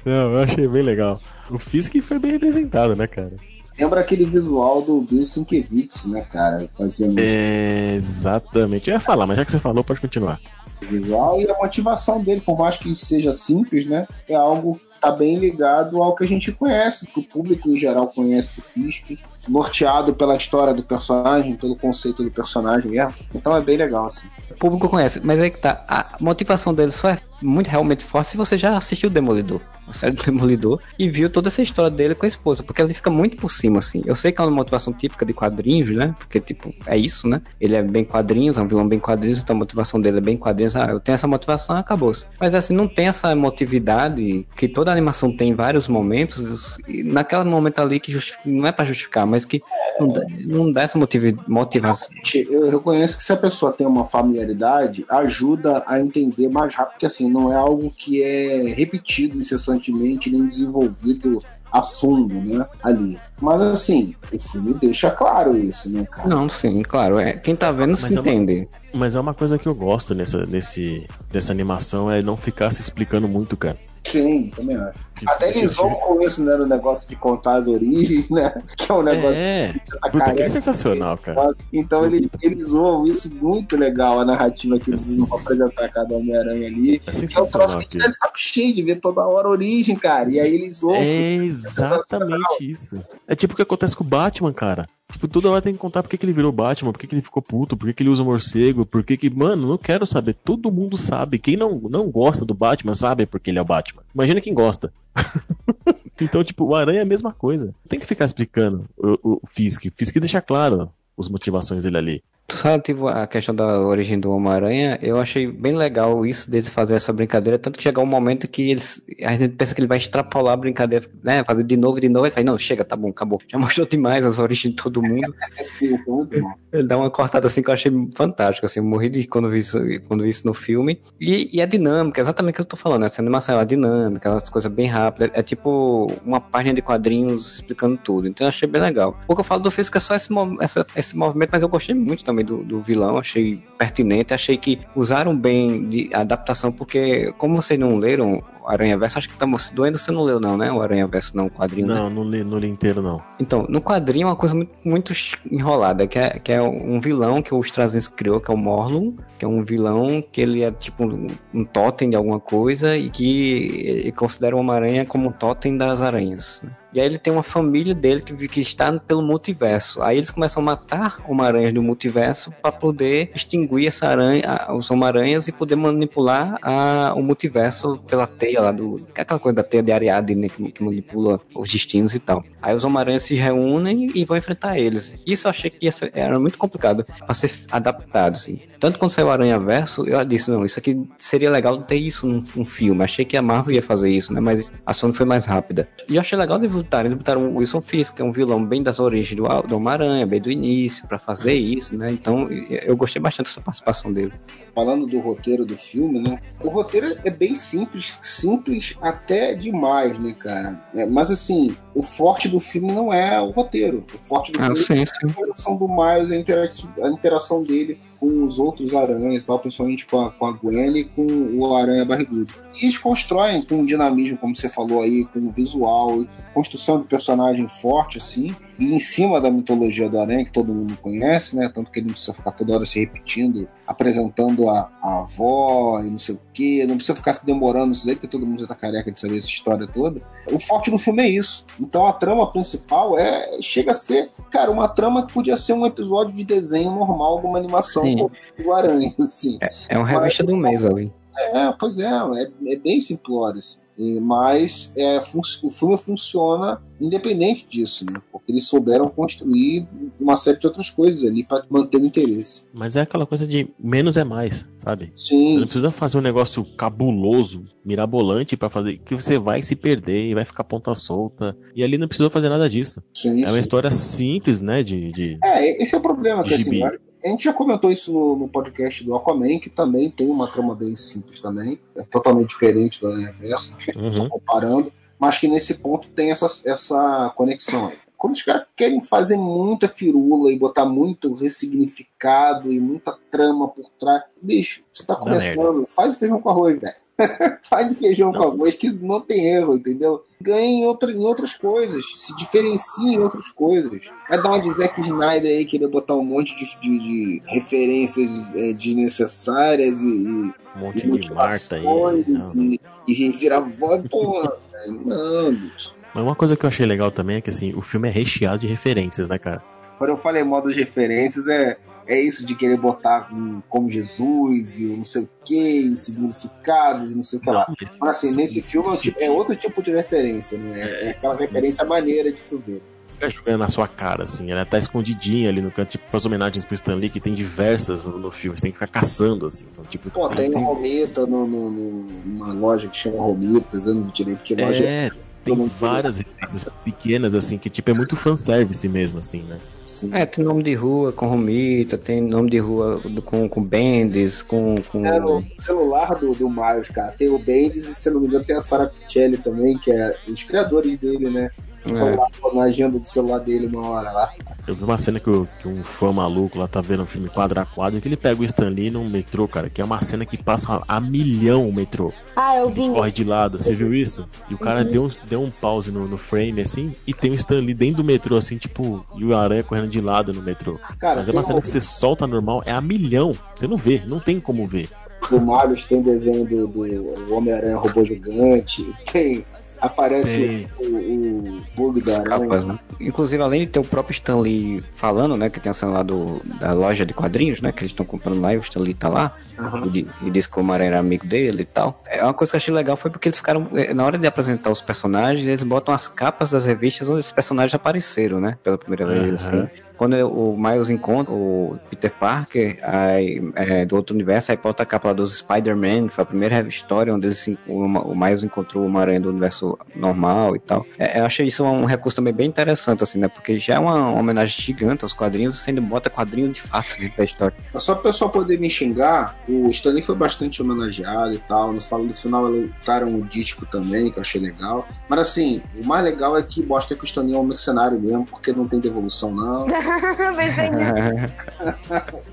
Não, eu achei bem legal. O Fisk foi bem representado, né, cara? Lembra aquele visual do Bill Sienkiewicz, né, cara? Fazendo É, exatamente. Eu ia falar, mas já que você falou, pode continuar. Visual e a motivação dele, por mais que seja simples, né? É algo que tá bem ligado ao que a gente conhece, que o público em geral conhece do Fisk, norteado pela história do personagem, pelo conceito do personagem mesmo. Então é bem legal, assim. O público conhece, mas aí que tá. A motivação dele só é muito realmente forte se você já assistiu Demolidor, a série do Demolidor, e viu toda essa história dele com a esposa, porque ele fica muito por cima, assim. Eu sei que é uma motivação típica de quadrinhos, né? Porque, tipo, é isso, né? Ele é bem quadrinhos, é um vilão bem quadrinhos, então a motivação dele é bem quadrinhos. Ah, eu tenho essa motivação, acabou-se. Mas, assim, não tem essa emotividade que toda animação tem em vários momentos, e naquele momento ali que não é pra justificar, mas que não dá, não dá essa motiv motivação. Eu reconheço que se a pessoa tem uma familiaridade, ajuda a entender mais rápido, porque assim, não é algo que é repetido incessantemente, nem desenvolvido a fundo, né, ali. Mas assim, o filme deixa claro isso, né, cara? Não, sim, claro. É, quem tá vendo se Mas é uma- entende. Mas é uma coisa que eu gosto nessa, nesse, dessa animação, é não ficar se explicando muito, cara. Sim, também acho. Tipo, Até eles vão com isso, né, no negócio de contar as origens, né, que é um negócio É, que tá puta, que careca. sensacional, cara. Então eles, eles zoam isso muito legal, a narrativa que eles usam pra apresentar cada Homem-Aranha ali. É É um troço sensacional que a gente aquilo. tá cheio de ver toda hora a origem, cara. E aí eles zoam. É exatamente isso. É tipo o que acontece com o Batman, cara. Tipo, toda hora tem que contar por que, que ele virou Batman, por que, que ele ficou puto, por que, que ele usa morcego, por que que. Mano, não quero saber. Todo mundo sabe. Quem não, não gosta do Batman sabe porque ele é o Batman. Imagina quem gosta. então, tipo, o Aranha é a mesma coisa. Tem que ficar explicando o, o Fisk. Fisk deixa claro as motivações dele ali. Relativo à questão da origem do Homem-Aranha, eu achei bem legal isso deles fazer essa brincadeira, tanto que chegar um momento que eles. A gente pensa que ele vai extrapolar a brincadeira, né? Fazer de novo, de novo, e fala, não, chega, tá bom, acabou. Já mostrou demais as origens de todo mundo. Assim, muito bom. Ele dá uma cortada assim que eu achei fantástico, assim, morri de quando vi isso, quando vi isso no filme. E, e é dinâmica, exatamente o que eu tô falando, essa animação ela é dinâmica, aquelas coisas bem rápidas, é tipo uma página de quadrinhos explicando tudo, então eu achei bem legal. O que eu falo do Físico é só esse, essa- esse movimento, mas eu gostei muito também do, do vilão, achei pertinente, achei que usaram bem de adaptação, porque como vocês não leram Aranha Verso, acho que tá doendo, você não leu não, né? O Aranha Verso não, o quadrinho, né? Não, não li, não li inteiro, não. Então, no quadrinho é uma coisa muito, muito enrolada, que é, que é um vilão que o Straczynski criou, que é o Morlun, que é um vilão que ele é tipo um, um totem de alguma coisa e que ele considera o Homem-Aranha como um totem das aranhas. né? E aí ele tem uma família dele que, que está pelo multiverso. Aí eles começam a matar Homem-Aranhas do multiverso para poder extinguir essa aranha, os Homem-Aranhas e poder manipular a- o multiverso pela teia lá do. que Aquela coisa da teia de Ariadne, né, que, que manipula os destinos e tal. Aí os Homem-Aranha se reúnem e vão enfrentar eles. Isso eu achei que ser- era muito complicado pra ser adaptado, assim. Tanto quando saiu o Aranha Verso, eu disse, não, isso aqui seria legal ter isso num, num filme. Achei que a Marvel ia fazer isso, né? Mas a Sony foi mais rápida. E eu achei legal de botarem. Eles botaram o Wilson Fisk, que é um vilão bem das origens do, do Homem-Aranha, bem do início, pra fazer isso, né? Então eu gostei bastante dessa participação dele. Falando do roteiro do filme, né? O roteiro é bem simples, simples até demais, né, cara? É, mas assim, o forte do filme não é o roteiro. O forte do Ah, filme sim, é a interação do Miles, a a interação dele com os outros aranhas, tal, principalmente com a, com a Gwen e com o aranha barrigudo. E eles constroem com dinamismo, como você falou aí, com o visual, e construção de personagem forte, assim, e em cima da mitologia do aranha, que todo mundo conhece, né? Tanto que ele não precisa ficar toda hora se repetindo, apresentando a, a avó e não sei o quê, não precisa ficar se demorando isso daí, porque todo mundo já tá careca de saber essa história toda. O forte do filme é isso. Então a trama principal é chega a ser, cara, uma trama que podia ser um episódio de desenho normal de uma animação Sim. do Aranha, assim. É uma revista do mês ali. É, pois é, é, é bem simplório. assim. E- Mas é, o filme funciona independente disso, né? Porque eles souberam construir uma série de outras coisas ali para manter o interesse. Mas é aquela coisa de menos é mais, sabe? Você Sim, não precisa fazer um negócio cabuloso, mirabolante pra fazer que você vai se perder e vai ficar ponta solta. E ali não precisou fazer nada disso. sim. É uma sim. história simples, né? De, de... É, esse é o problema. Que, assim. A gente já comentou isso no, no podcast do Aquaman, que também tem uma trama bem simples também. É totalmente diferente do Aranha Verso. Uhum. comparando, mas que nesse ponto tem essa, essa conexão. aí. Quando os caras querem fazer muita firula e botar muito ressignificado e muita trama por trás, bicho, você tá começando, faz o feijão com arroz, velho. faz o feijão com arroz que não tem erro, entendeu? Ganha em, outra, em outras coisas, se diferencia em outras coisas. Vai dar uma de Zack Snyder aí, querer botar um monte de, de- de referências é, desnecessárias e, e Um monte de Marta aí. não. e, e reviravolta, porra, velho. Não, bicho. Mas uma coisa que eu achei legal também é que assim, o filme é recheado de referências, né, cara? Quando eu falei modo de referências, é, é isso de querer botar como Jesus e não sei o que, significados e não sei o que lá. Mas assim, nesse filme é, um tipo- é outro tipo de referência, né? É, é aquela referência maneira de tu ver. Fica jogando na sua cara, assim. Ela tá escondidinha ali no canto, tipo, as homenagens pro Stan Lee, que tem diversas no, no filme. Você tem que ficar caçando, assim. Então, tipo, Pô, tem Romita no, no, no- numa loja que chama Romitas, eu não direito que loja É, tem várias referências pequenas, assim, que tipo, é muito fanservice mesmo, assim, né? assim. É, tem nome de rua com Romita, tem nome de rua do- com, com Bendis, com. com... É, no celular do, do Miles, cara. Tem o Bendis e, se não me engano, tem a Sarah Pichelli também, que é os criadores dele, né? É. lá na agenda do celular dele uma hora lá. Eu vi uma cena que, o- que um fã maluco lá tá vendo um filme quadro a quadro, que ele pega o Stan Lee num metrô, cara, que é uma cena que passa a milhão o metrô. Ah, eu vi. Corre de lado, você viu isso? E o cara Uhum. deu, um- deu um pause no, no frame, assim, e tem o Stan Lee dentro do metrô, assim, tipo, e o aranha correndo de lado no metrô. Cara, Mas é uma cena que você solta normal, é a milhão. Você não vê, não tem como ver. do Miles tem desenho do, do Homem-Aranha robô gigante, tem. Aparece o, o bug da capas, né? Inclusive, além de ter o próprio Stan Lee falando, né? Que tem a cena lá do, da loja de quadrinhos, né? Que eles estão comprando lá e o Stan Lee tá lá. Aham. E, e disse que o Homem-Aranha era amigo dele e tal. É uma coisa que eu achei legal foi porque eles ficaram. eh, Na hora de apresentar os personagens, eles botam as capas das revistas onde os personagens apareceram, né? Pela primeira vez, Aham. assim. Quando o Miles encontra o Peter Parker aí, é, do outro universo, aí bota a capa dos Spider-Man, foi a primeira história onde eles, o, o Miles encontrou uma aranha do universo normal e tal. É, eu achei isso um recurso também bem interessante, assim, né? Porque já é uma homenagem gigante aos quadrinhos, você ainda bota quadrinho de fato dentro da história. Só para o pessoal poder me xingar, o Stanley foi bastante homenageado e tal. No falo do final, eles botaram o disco também, que eu achei legal. Mas assim, o mais legal é que mostra que o Stanley é um mercenário mesmo, porque não tem devolução, não. Pensei nisso.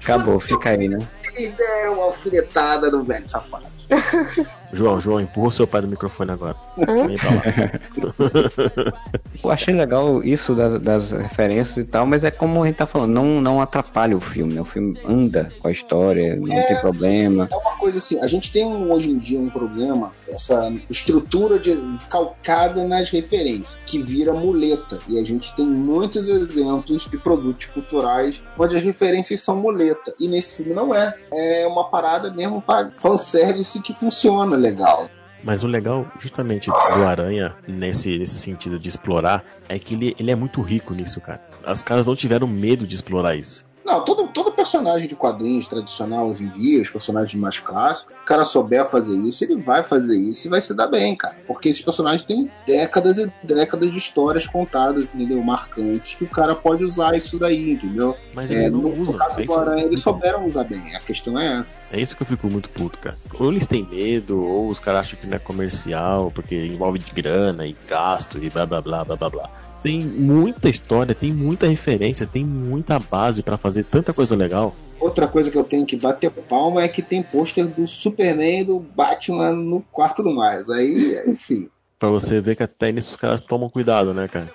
Acabou, fica aí, né? Eles deram uma alfinetada no velho safado. João, João, empurra o seu pai do microfone agora. Vem pra lá. Eu achei legal isso das, das referências e tal, mas é como a gente tá falando, não, não atrapalha o filme, né? O filme anda com a história, não É, tem problema. É uma coisa assim, a gente tem hoje em dia um problema, essa estrutura de, calcada nas referências, que vira muleta. E a gente tem muitos exemplos de produtos culturais onde as referências são muleta. E nesse filme não é. É uma parada mesmo para fanservice que funciona legal. Mas o legal, justamente, do Aranha, nesse, nesse sentido de explorar, é que ele, ele é muito rico nisso, cara. Os caras não tiveram medo de explorar isso. Não, todo, todo personagem de quadrinhos tradicional hoje em dia, os personagens mais clássicos, o cara souber fazer isso, ele vai fazer isso e vai se dar bem, cara. Porque esses personagens têm décadas e décadas de histórias contadas, entendeu? Marcantes, que o cara pode usar isso daí, entendeu? Mas eles não no, usam. Caso é isso- Aranha, eles souberam usar bem. A questão é essa. É isso que eu fico muito puto, cara. Ou eles têm medo, ou os caras acham que não é comercial, porque envolve de grana e gasto e blá blá blá blá blá blá. Tem muita história, tem muita referência, tem muita base pra fazer tanta coisa legal. Outra coisa que eu tenho que bater palma é que tem pôster do Superman e do Batman no quarto do mais. Aí, aí sim. Pra você ver que até nisso os caras tomam cuidado, né, cara?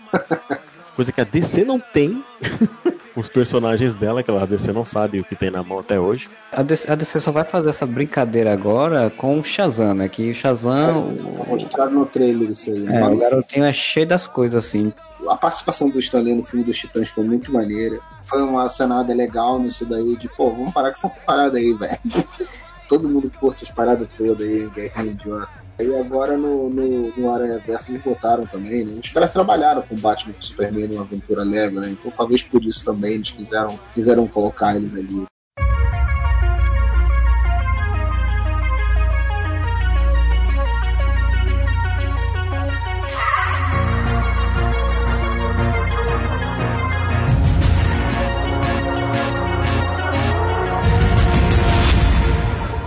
Coisa que a DC não tem. Os personagens dela, que a DC não sabe o que tem na mão até hoje. A DC, a DC só vai fazer essa brincadeira agora com o Shazam, né? Que o Shazam, o, Mostrado no trailer isso aí. é, o garotinho é cheio das coisas assim. A participação do Stanley no filme dos Titãs foi muito maneira. Foi uma cenada legal nisso daí, de pô, vamos parar com essa parada aí, velho. Todo mundo curte as paradas todas aí, guerrinha idiota. Aí agora no, no, no Aranha Verso eles botaram também, né? Os caras trabalharam com Batman e com Superman numa aventura Lego, né? Então talvez por isso também eles quiseram, quiseram colocar eles ali.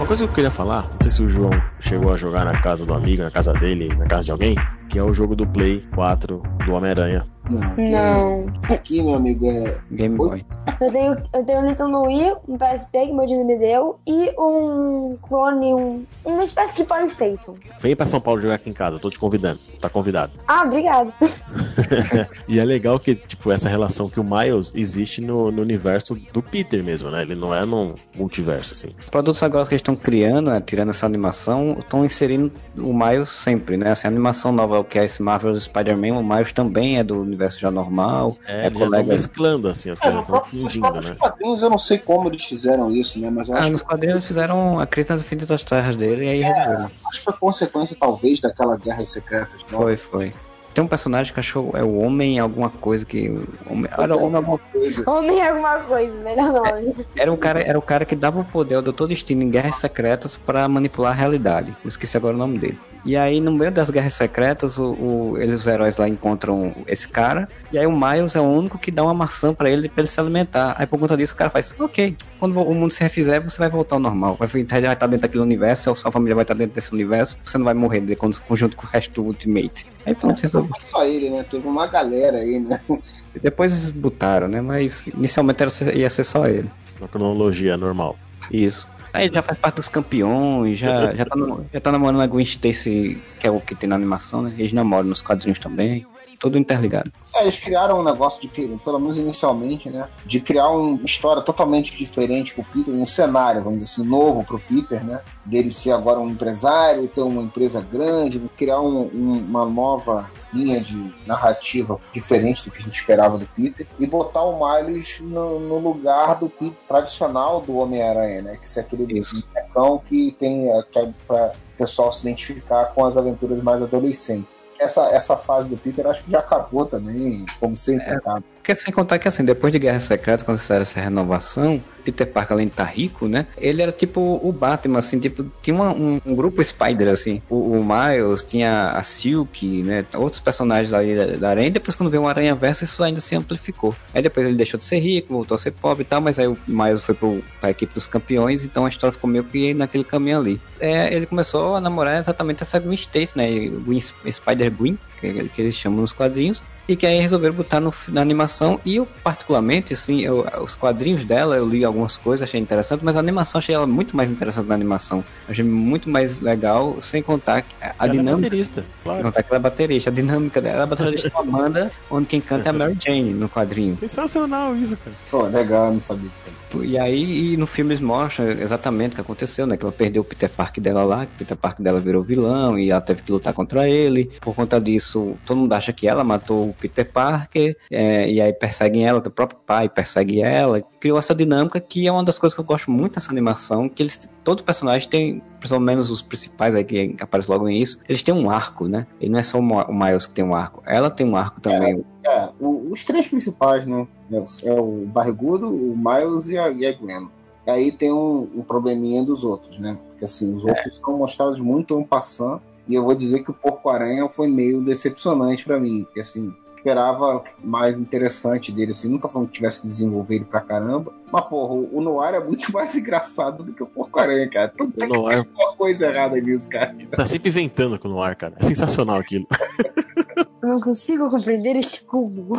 Coisa que eu queria falar, não sei se o João chegou a jogar na casa do amigo, na casa dele, na casa de alguém, que é o jogo do Play 4 do Homem-Aranha. Não. Não. Aqui, meu amigo, é. Game Boy. Eu tenho, eu tenho um Nintendo Wii, um PSP que meu Dino me deu e um clone, um, uma espécie de Playstation. Vem pra São Paulo jogar aqui em casa, eu tô te convidando. Tá convidado. Ah, obrigado. E é legal que, tipo, essa relação que o Miles existe no, no universo do Peter mesmo, né? Ele não é num multiverso, assim. Os produtos agora que eles estão criando, né, tirando essa animação, estão inserindo o Miles sempre, né? Essa animação nova que é esse Marvel's Spider-Man, o Miles também é do universo já normal. É, É eles já estão colega. mesclando, assim, as É, coisas estão próprio- nos né? quadrinhos eu não sei como eles fizeram isso, né? Mas eu Ah, acho, nos quadrinhos eles fizeram a crise nas infinitas terras dele e aí resolveram. acho que foi consequência, talvez, daquela Guerra Secretas. Não? Foi, foi. Tem um personagem que achou é o Homem alguma coisa que. Homem, era o Homem alguma coisa. Homem é alguma coisa, melhor nome. Era o cara, era o cara que dava o poder ao Doutor Destino em Guerras Secretas pra manipular a realidade. Eu esqueci agora o nome dele. E aí, no meio das Guerras Secretas, o, o- eles, os heróis lá encontram esse cara. E aí o Miles é o único que dá uma maçã pra ele pra ele se alimentar. Aí por conta disso o cara faz, ok, quando o mundo se refizer, você vai voltar ao normal. Vai vai estar dentro daquele universo, sua família vai estar dentro desse universo, você não vai morrer de- quando- junto com o resto do Ultimate. Aí pronto, resolveu. Não só ele, né? Teve uma galera aí, né? Depois eles botaram, né? Mas inicialmente era, ia ser só ele. Na cronologia normal. Isso. Aí já faz parte dos campeões, já, já, tá, já tá namorando a Gwen Stacy, que é o que tem na animação, né? Eles namoram nos quadrinhos também. Tudo interligado. É, eles criaram um negócio de, pelo menos inicialmente, né? De criar uma história totalmente diferente pro Peter, um cenário, vamos dizer assim, novo pro Peter, né? Dele ser agora um empresário, ter uma empresa grande, criar um- um- uma nova linha de narrativa diferente do que a gente esperava do Peter e botar o Miles no, no lugar do Peter tradicional do Homem-Aranha, né? Que é aquele bonecão que tem é, que é para o pessoal se identificar com as aventuras mais adolescentes. Essa, essa fase do Peter acho que já acabou também, como sempre acaba. Porque sem contar que assim, depois de Guerra Secreta, quando fizeram essa renovação, Peter Parker, além de estar rico, né? Ele era tipo o Batman, assim, tipo, tinha uma- um, um grupo Spider, assim. O, o Miles, tinha a Silk, né? Outros personagens ali da, da Aranha. E depois, quando veio um Aranha Verso, isso ainda se amplificou. Aí depois ele deixou de ser rico, voltou a ser pobre e tal, mas aí o Miles foi pro, pra equipe dos campeões, então a história ficou meio que naquele caminho ali. É, ele começou a namorar exatamente essa Gwen Stacy, né? Gwen, Spider Gwen, que, que eles chamam nos quadrinhos. E que aí resolveram botar no, na animação. E eu, particularmente, assim, eu- os quadrinhos dela, eu li algumas coisas, achei interessante, mas a animação achei ela muito mais interessante na animação. Achei muito mais legal, sem contar a, Ela é dinâmica. baterista, Sem claro. contar que ela é baterista. A dinâmica dela, ela é baterista de uma banda onde quem canta é a Mary Jane no quadrinho. Sensacional isso, cara. Pô, legal, eu não sabia disso. E aí, e no filme eles mostram exatamente o que aconteceu, né? Que ela perdeu o Peter Parker dela lá, que o Peter Parker dela virou vilão e ela teve que lutar contra ele. Por conta disso, todo mundo acha que ela matou Peter Parker, é, e aí perseguem ela, o próprio pai persegue ela. Criou essa dinâmica que é uma das coisas que eu gosto muito dessa animação, que eles, todo personagem tem, pelo menos os principais aí que aparecem logo no início, eles têm um arco, né? E não é só o Miles que tem um arco, ela tem um arco também. É, o- os três principais, né? É o Barrigudo, o Miles e a, e a Gwen. E aí tem um, um probleminha dos outros, né? Porque assim, os outros são mostrados muito um passando. E eu vou dizer que o Porco-Aranha foi meio decepcionante pra mim. Porque assim, esperava mais interessante dele, assim, nunca falando que tivesse que desenvolver ele pra caramba. Mas, porra, o Noir é muito mais engraçado do que o Porco-Aranha, cara. Então O tem Noir alguma coisa errada nisso, cara. tá sempre inventando com o Noir, cara. É sensacional aquilo. Eu não consigo compreender este cubo.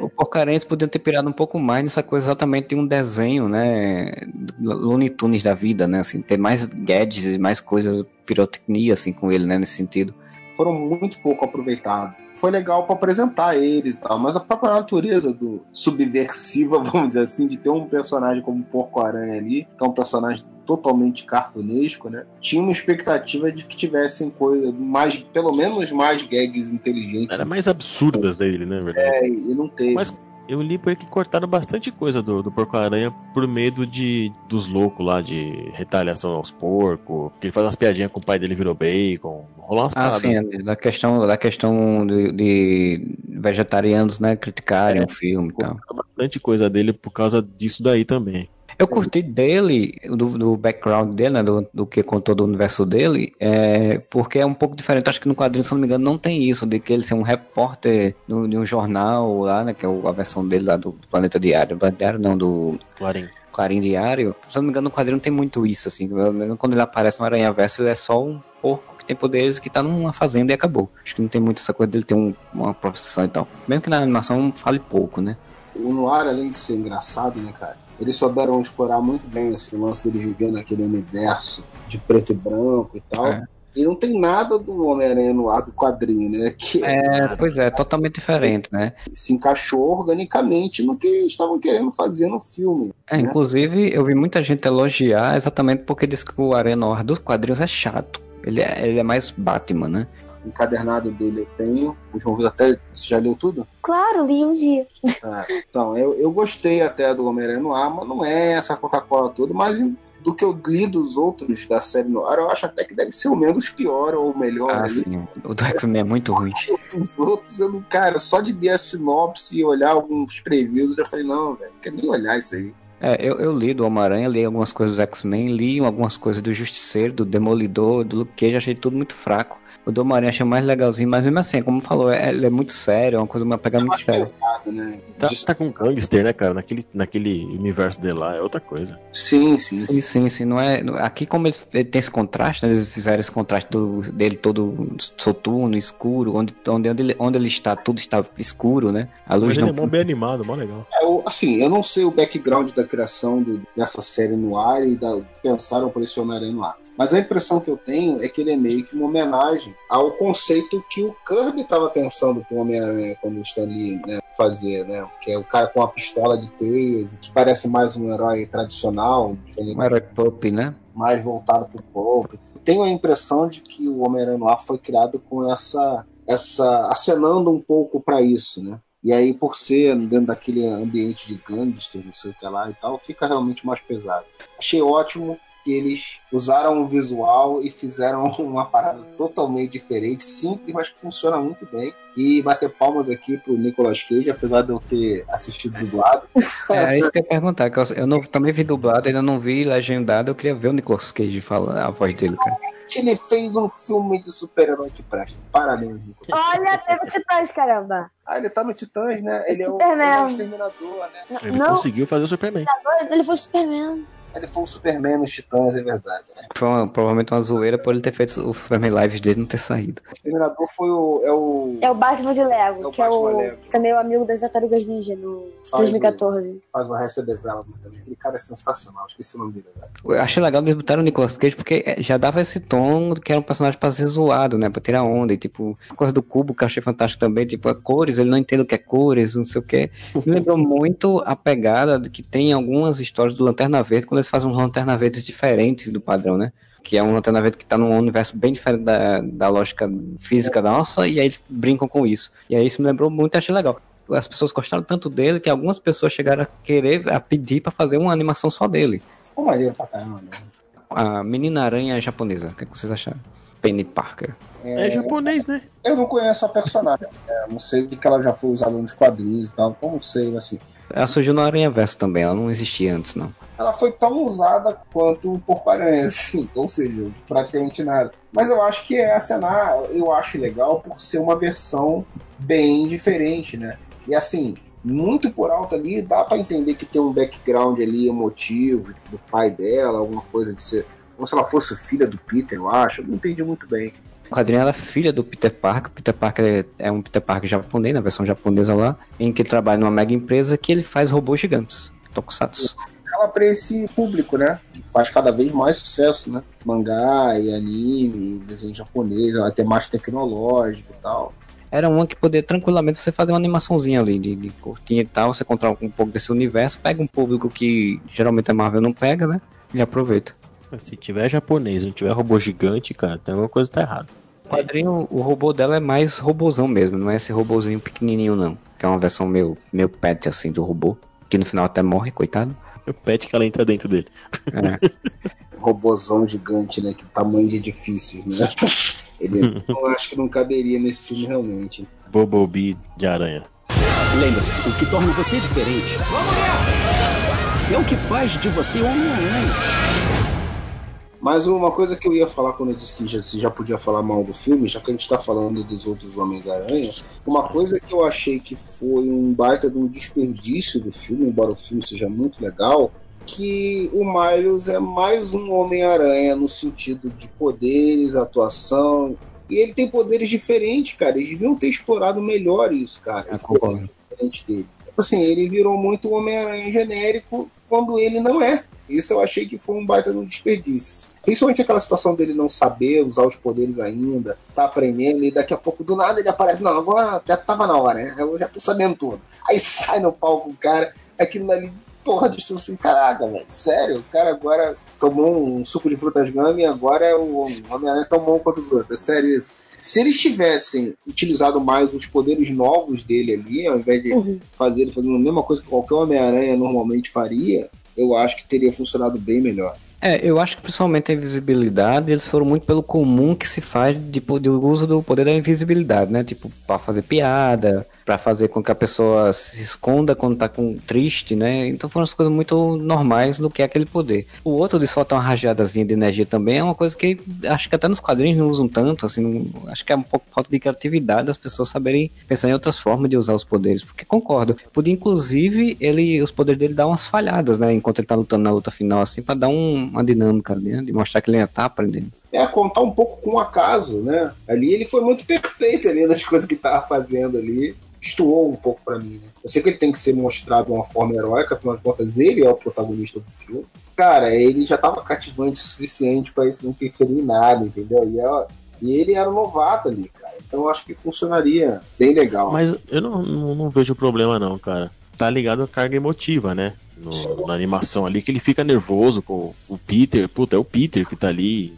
O Porcarense podiam ter pirado um pouco mais nessa coisa exatamente de um desenho, né? Looney Tunes da vida, né? Assim, ter mais gadgets e mais coisas, pirotecnia, assim, com ele, né? Nesse sentido. Foram muito pouco aproveitados. Foi legal para apresentar eles e tal, mas a própria natureza do subversiva, vamos dizer assim, de ter um personagem como o Porco-Aranha ali, que é um personagem totalmente cartunesco, né? Tinha uma expectativa de que tivessem coisas mais, pelo menos mais gags inteligentes. Era mais absurdas dele, né, verdade? É, e não teve. Mas eu li por aí que cortaram bastante coisa do, do Porco-Aranha por medo de, dos loucos lá, de retaliação aos porcos. Que ele faz umas piadinhas com o pai dele virou bacon. Rolou umas Ah, paradas. sim, da questão, da questão de, de vegetarianos, né? Criticarem o filme e tal. Bastante coisa dele por causa disso daí também. Eu curti dele, do, do background dele, né, do, do que contou do universo dele, é, porque é um pouco diferente. Acho que no quadrinho, se não me engano, não tem isso, de que ele ser um repórter no- de um jornal lá, né, que é a versão dele lá do Planeta Diário. Planeta Diário não, do Clarim. Clarim Diário. Se não me engano, no quadrinho não tem muito isso, assim. Quando ele aparece no Aranha Verso, ele é só um porco que tem poderes que tá numa fazenda e acabou. Acho que não tem muito essa coisa dele ter um- uma profissão e tal. Mesmo que na animação fale pouco, né? O Noir, além de ser engraçado, né, cara? Eles souberam explorar muito bem esse lance dele viver naquele universo de preto e branco e tal. É. E não tem nada do Homem-Aranha no ar do quadrinho, né? Que É, pois é, totalmente diferente, né? se encaixou organicamente no que estavam querendo fazer no filme. É, né? inclusive, eu vi muita gente elogiar exatamente porque diz que o Aranha Noir dos quadrinhos é chato. Ele é, ele é mais Batman, né? Encadernado dele eu tenho. O João Vitor até. Você já leu tudo? Claro, li um dia. É. Então, eu, eu gostei até do Homem-Aranha no ar, mas não é essa Coca-Cola toda, mas do que eu li dos outros da série no ar, eu acho até que deve ser o menos pior ou o melhor. Ah, ali. sim. O do X-Men é muito ruim. Os outros, eu não, cara, só de ver a sinopse e olhar alguns previews, eu já falei, não, velho, não quero nem olhar isso aí. É, eu, eu li do Homem-Aranha, li algumas coisas do X-Men, li algumas coisas do Justiceiro, do Demolidor, do Luke Cage, achei tudo muito fraco. O do Homem-Aranha achei mais legalzinho, mas mesmo assim, como falou, é, ele é muito sério, é uma coisa, uma pegada muito Mais séria. pesado, né? Tá, tá com gangster, né, cara? Naquele, naquele universo dele lá, é outra coisa. Sim, sim, sim. Sim, sim, sim, não é. Aqui, como eles, ele tem esse contraste, né, eles fizeram esse contraste do- dele todo soturno, escuro, onde, onde, onde, ele, onde ele está, tudo está escuro, né? A luz Mas ele não. é mó bem animado, mó legal. É, eu- assim, eu não sei o background da criação do- dessa série no ar e da, pensaram por esse Homem-Aranha no ar. Mas a impressão que eu tenho é que ele é meio que uma homenagem ao conceito que o Kirby estava pensando pro Homem-Aranha quando está ali, né, fazer, né? Que é o cara com a pistola de teias, que parece mais um herói tradicional, Um herói pop, né? mais voltado pro pop. Tenho a impressão de que o Homem-Aranha ar foi criado com essa, essa acenando um pouco para isso, né? E aí, por ser dentro daquele ambiente de gangster, não sei o que lá e tal, fica realmente mais pesado. Achei ótimo que eles usaram o visual e fizeram uma parada totalmente diferente, simples, mas que funciona muito bem. E bater palmas aqui pro Nicolas Cage, apesar de eu ter assistido dublado. É, é isso que eu ia perguntar, que eu, não, também vi dublado, ainda não vi legendado, eu queria ver o Nicolas Cage falar a voz dele, cara. Ele fez um filme de super-herói que presta. Parabéns, Nicolas. Olha, teve Titãs, caramba. Ah, ele tá no Titãs, né? Ele é o, Superman. ele é o Exterminador, né? Ele não, conseguiu fazer o Superman. ele foi Superman. Ele foi o Superman nos Titãs, é verdade. Né? Foi uma- provavelmente uma zoeira por ele ter feito o Superman Lives dele não ter saído. O Exterminador foi o. É o. É o Batman de Lego, É o que é o Batman Lego. que também é o amigo das Tartarugas Ninja no Faz 2014. Faz o Arrested Development também. Aquele cara é sensacional. Esqueci o nome dele agora. Eu achei legal eles botaram o Nicolas Cage porque é, já dava esse tom que era um personagem pra ser zoado, né? Pra tirar onda. E tipo, a coisa do cubo que eu achei fantástico também, tipo, a cores, ele não entende o que é cores, não sei o que. Me lembrou muito a pegada de que tem em algumas histórias do Lanterna Verde, quando eles fazem uns Lanterna Verdes diferentes do padrão, né? que é um lanterna verde que tá num universo bem diferente da, da lógica física da nossa, e aí eles brincam com isso. E aí isso me lembrou muito e achei legal. As pessoas gostaram tanto dele que algumas pessoas chegaram a querer, a pedir pra fazer uma animação só dele. Pô, maneiro pra caramba. né? A Menina Aranha japonesa, o que, é que vocês acharam? Penny Parker. É japonês, né? Eu não conheço a personagem. né? Não sei o que ela já foi usada nos quadrinhos e tal. Não sei, assim. Ela surgiu no Aranha Verso também, ela não existia antes, não. Ela foi tão usada quanto o Porco-Aranha, assim. Ou seja, praticamente nada. Mas eu acho que a cena eu acho legal por ser uma versão bem diferente, né? E assim, muito por alto ali, dá pra entender que tem um background ali emotivo do pai dela, alguma coisa de ser. Como se ela fosse filha do Peter, eu acho. Eu não entendi muito bem. O quadrinho ela é filha do Peter Parker. Peter Parker é é um Peter Parker japonês, na versão japonesa lá, em que ele trabalha numa mega empresa que ele faz robôs gigantes, tokusatsu. Ela para esse público, né? Faz cada vez mais sucesso, né? Mangá e anime, desenho japonês, ela tem mais tecnológico e tal. Era uma que poderia tranquilamente você fazer uma animaçãozinha ali de, de curtinha e tal, você controla um pouco desse universo, pega um público que geralmente a Marvel não pega, né? E aproveita. Se tiver japonês e não tiver robô gigante, cara, tem alguma coisa que tá errada. O quadrinho, o robô dela é mais robozão mesmo, não é esse robôzinho pequenininho não. Que é uma versão meio, meio pet assim do robô, que no final até morre, coitado. O pet que ela entra dentro dele. É. Robozão gigante, né? Que tamanho de edifícios, né? Ele eu acho que não caberia nesse filme realmente. Bobobi de aranha. Lembre-se, o que torna você diferente é o que faz de você Homem-Aranha. Mas uma coisa que eu ia falar quando eu disse que já, já podia falar mal do filme, já que a gente tá falando dos outros Homens-Aranha, uma coisa que eu achei que foi um baita de um desperdício do filme, embora o filme seja muito legal, que o Miles é mais um Homem-Aranha no sentido de poderes, atuação. E ele tem poderes diferentes, cara. Eles deviam ter explorado melhor isso, cara. Eu concordo. dele. Tipo Assim, ele virou muito Homem-Aranha genérico quando ele não é. Isso eu achei que foi um baita de um desperdício. Principalmente aquela situação dele não saber usar os poderes ainda, tá aprendendo, e daqui a pouco do nada ele aparece. Não, agora já tava na hora, né? Eu já tô sabendo tudo. Aí sai no palco o cara, aquilo ali, porra, destruiu assim, caraca, velho, sério? O cara agora tomou um suco de frutas gama e agora é o Homem-Aranha tão bom quanto os outros. É sério isso. Se eles tivessem utilizado mais os poderes novos dele ali, ao invés de fazer ele fazendo a mesma coisa que qualquer Homem-Aranha normalmente faria, eu acho que teria funcionado bem melhor. É, eu acho que principalmente a invisibilidade, eles foram muito pelo comum que se faz de, do uso do poder da invisibilidade, né? Tipo, pra fazer piada, pra fazer com que a pessoa se esconda quando tá com triste, né? Então foram as coisas muito normais do que é aquele poder. O outro de soltar uma rajadazinha de energia também é uma coisa que acho que até nos quadrinhos não usam tanto, assim, não- acho que é um pouco falta de criatividade das pessoas saberem pensar em outras formas de usar os poderes, porque concordo, podia inclusive ele, os poderes dele dar umas falhadas, né? Enquanto ele tá lutando na luta final, assim, pra dar um- uma dinâmica, né? De mostrar que ele ainda tá aprendendo. É contar um pouco com o acaso, né? Ali ele foi muito perfeito ali nas coisas que tava fazendo ali. Estuou um pouco pra mim, né? Eu sei que ele tem que ser mostrado de uma forma heróica, afinal de contas, ele é o protagonista do filme. Cara, ele já tava cativante o suficiente pra isso não interferir em nada, entendeu? E, é- e ele era um novato ali, cara. Então eu acho que funcionaria bem legal. Mas eu não, não, não vejo problema não, cara. Tá ligado à carga emotiva, né? No- na animação ali, que ele fica nervoso com o Peter. Puta, é o Peter que tá ali,